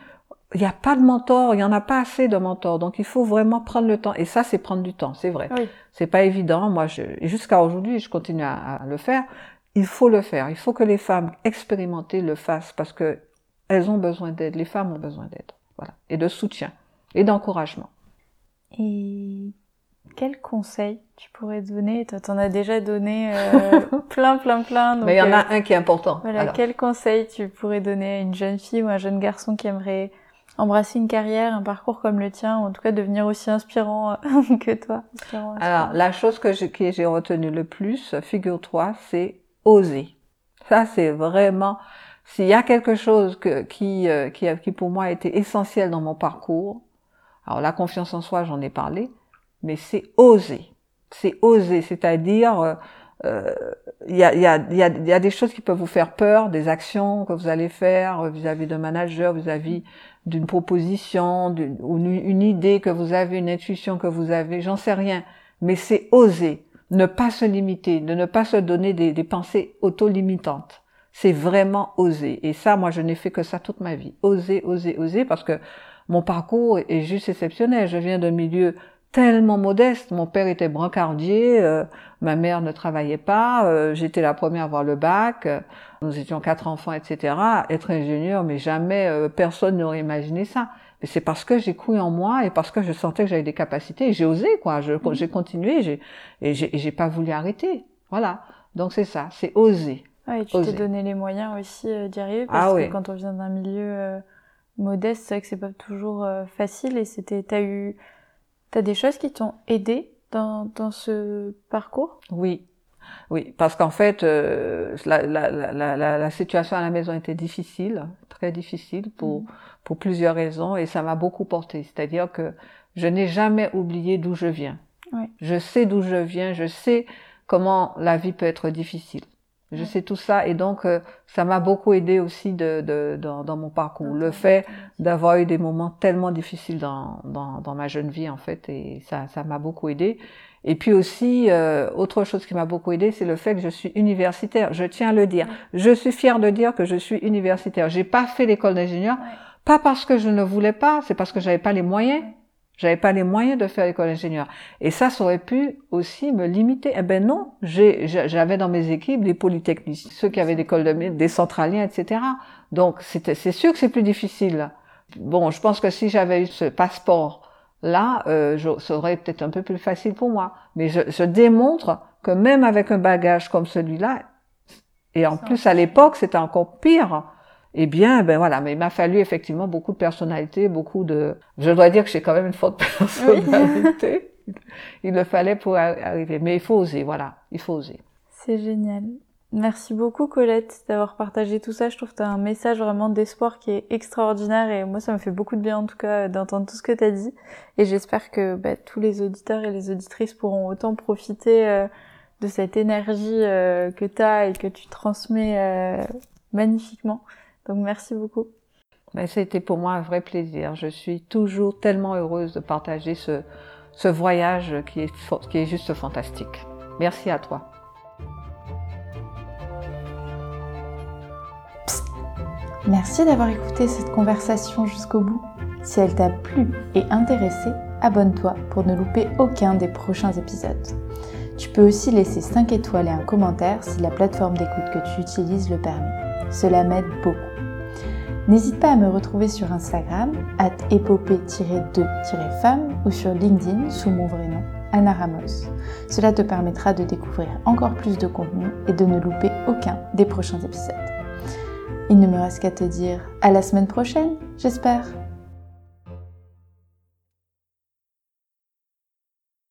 il n'y a pas de mentor, il y en a pas assez de mentors, donc il faut vraiment prendre le temps. Et ça, c'est prendre du temps, c'est vrai. Oui. C'est pas évident. Moi, jusqu'à aujourd'hui, je continue à, à, le faire. Il faut le faire. Il faut que les femmes expérimentées le fassent parce que elles ont besoin d'aide. Les femmes ont besoin d'aide. Voilà. Et de soutien. Et d'encouragement. Et quel conseil tu pourrais donner? Toi, t'en as déjà donné euh, plein, plein, plein. Mais il y en a euh, un qui est important. Voilà, quel conseil tu pourrais donner à une jeune fille ou un jeune garçon qui aimerait embrasser une carrière, un parcours comme le tien, ou en tout cas devenir aussi inspirant que toi? Alors, la chose que j'ai retenue le plus, figure-toi, c'est oser. Ça, c'est vraiment, s'il y a quelque chose que, qui, euh, qui, qui pour moi a été essentiel dans mon parcours, alors la confiance en soi, j'en ai parlé, mais c'est oser. C'est oser, c'est-à-dire, euh, euh, il y, a, y, a, y, y, a, des choses qui peuvent vous faire peur, des actions que vous allez faire vis-à-vis d'un manager, vis-à-vis d'une proposition, ou une, une idée que vous avez, une intuition que vous avez, j'en sais rien. Mais c'est oser ne pas se limiter, de ne pas se donner des, des pensées auto-limitantes. C'est vraiment oser. Et ça, moi, je n'ai fait que ça toute ma vie. Oser, oser, oser, parce que mon parcours est juste exceptionnel. Je viens d'un milieu tellement modeste. Mon père était brancardier, euh, ma mère ne travaillait pas, euh, j'étais la première à avoir le bac, nous étions quatre enfants, etc. Être ingénieur, mais jamais euh, personne n'aurait imaginé ça. Mais c'est parce que j'ai cru en moi et parce que je sentais que j'avais des capacités. J'ai osé, quoi. Mhm. J'ai continué j'ai, et j'ai pas voulu arrêter. Voilà. Donc c'est ça, c'est oser. Ouais, et tu t'es donné les moyens aussi euh, d'y arriver parce ah que quand on vient d'un milieu euh, modeste, c'est vrai que c'est pas toujours euh, facile et c'était t'as eu t'as des choses qui t'ont aidé dans dans ce parcours? Oui. Oui, parce qu'en fait, la, la, la, la, situation à la maison était difficile, très difficile pour, mmh. Pour plusieurs raisons, et ça m'a beaucoup porté. C'est-à-dire que je n'ai jamais oublié d'où je viens. Oui. Je sais d'où je viens, je sais comment la vie peut être difficile. Je sais tout ça et donc euh, ça m'a beaucoup aidé aussi de, de, dans, dans mon parcours. Le fait d'avoir eu des moments tellement difficiles dans, dans, dans, ma jeune vie en fait et ça ça m'a beaucoup aidé. Et puis aussi euh, autre chose qui m'a beaucoup aidé, c'est le fait que je suis universitaire. Je tiens à le dire. Je suis fière de dire que je suis universitaire. J'ai pas fait l'école d'ingénieur, pas parce que je ne voulais pas, c'est parce que j'avais pas les moyens. J'avais pas les moyens de faire l'école d'ingénieur. Et ça, ça aurait pu aussi me limiter. Eh ben non, j'avais dans mes équipes des polytechniciens, ceux qui avaient l'école de des centraliens, etc. Donc c'est sûr que c'est plus difficile. Bon, je pense que si j'avais eu ce passeport là, euh, ça aurait peut-être un peu plus facile pour moi. Mais je, je démontre que même avec un bagage comme celui-là, et en plus à l'époque c'était encore pire, eh bien, ben voilà, mais il m'a fallu effectivement beaucoup de personnalité, beaucoup de. Je dois dire que j'ai quand même une forte personnalité. il le fallait pour arriver, mais il faut oser, voilà, il faut oser. C'est génial. Merci beaucoup Colette d'avoir partagé tout ça. Je trouve que tu as un message vraiment d'espoir qui est extraordinaire et moi ça me fait beaucoup de bien en tout cas d'entendre tout ce que tu as dit. Et j'espère que bah, tous les auditeurs et les auditrices pourront autant profiter euh, de cette énergie euh, que tu as et que tu transmets euh, magnifiquement. Donc merci beaucoup. Ben, C'était pour moi un vrai plaisir. Je suis toujours tellement heureuse de partager ce, ce voyage qui est, qui est juste fantastique. Merci à toi. Merci d'avoir écouté cette conversation jusqu'au bout. Si elle t'a plu et intéressé, abonne-toi pour ne louper aucun des prochains épisodes. Tu peux aussi laisser 5 étoiles et un commentaire si la plateforme d'écoute que tu utilises le permet. Cela m'aide beaucoup. N'hésite pas à me retrouver sur Instagram, at épopée-2-femme ou sur LinkedIn sous mon vrai nom, Anna Ramos. Cela te permettra de découvrir encore plus de contenu et de ne louper aucun des prochains épisodes. Il ne me reste qu'à te dire à la semaine prochaine, j'espère.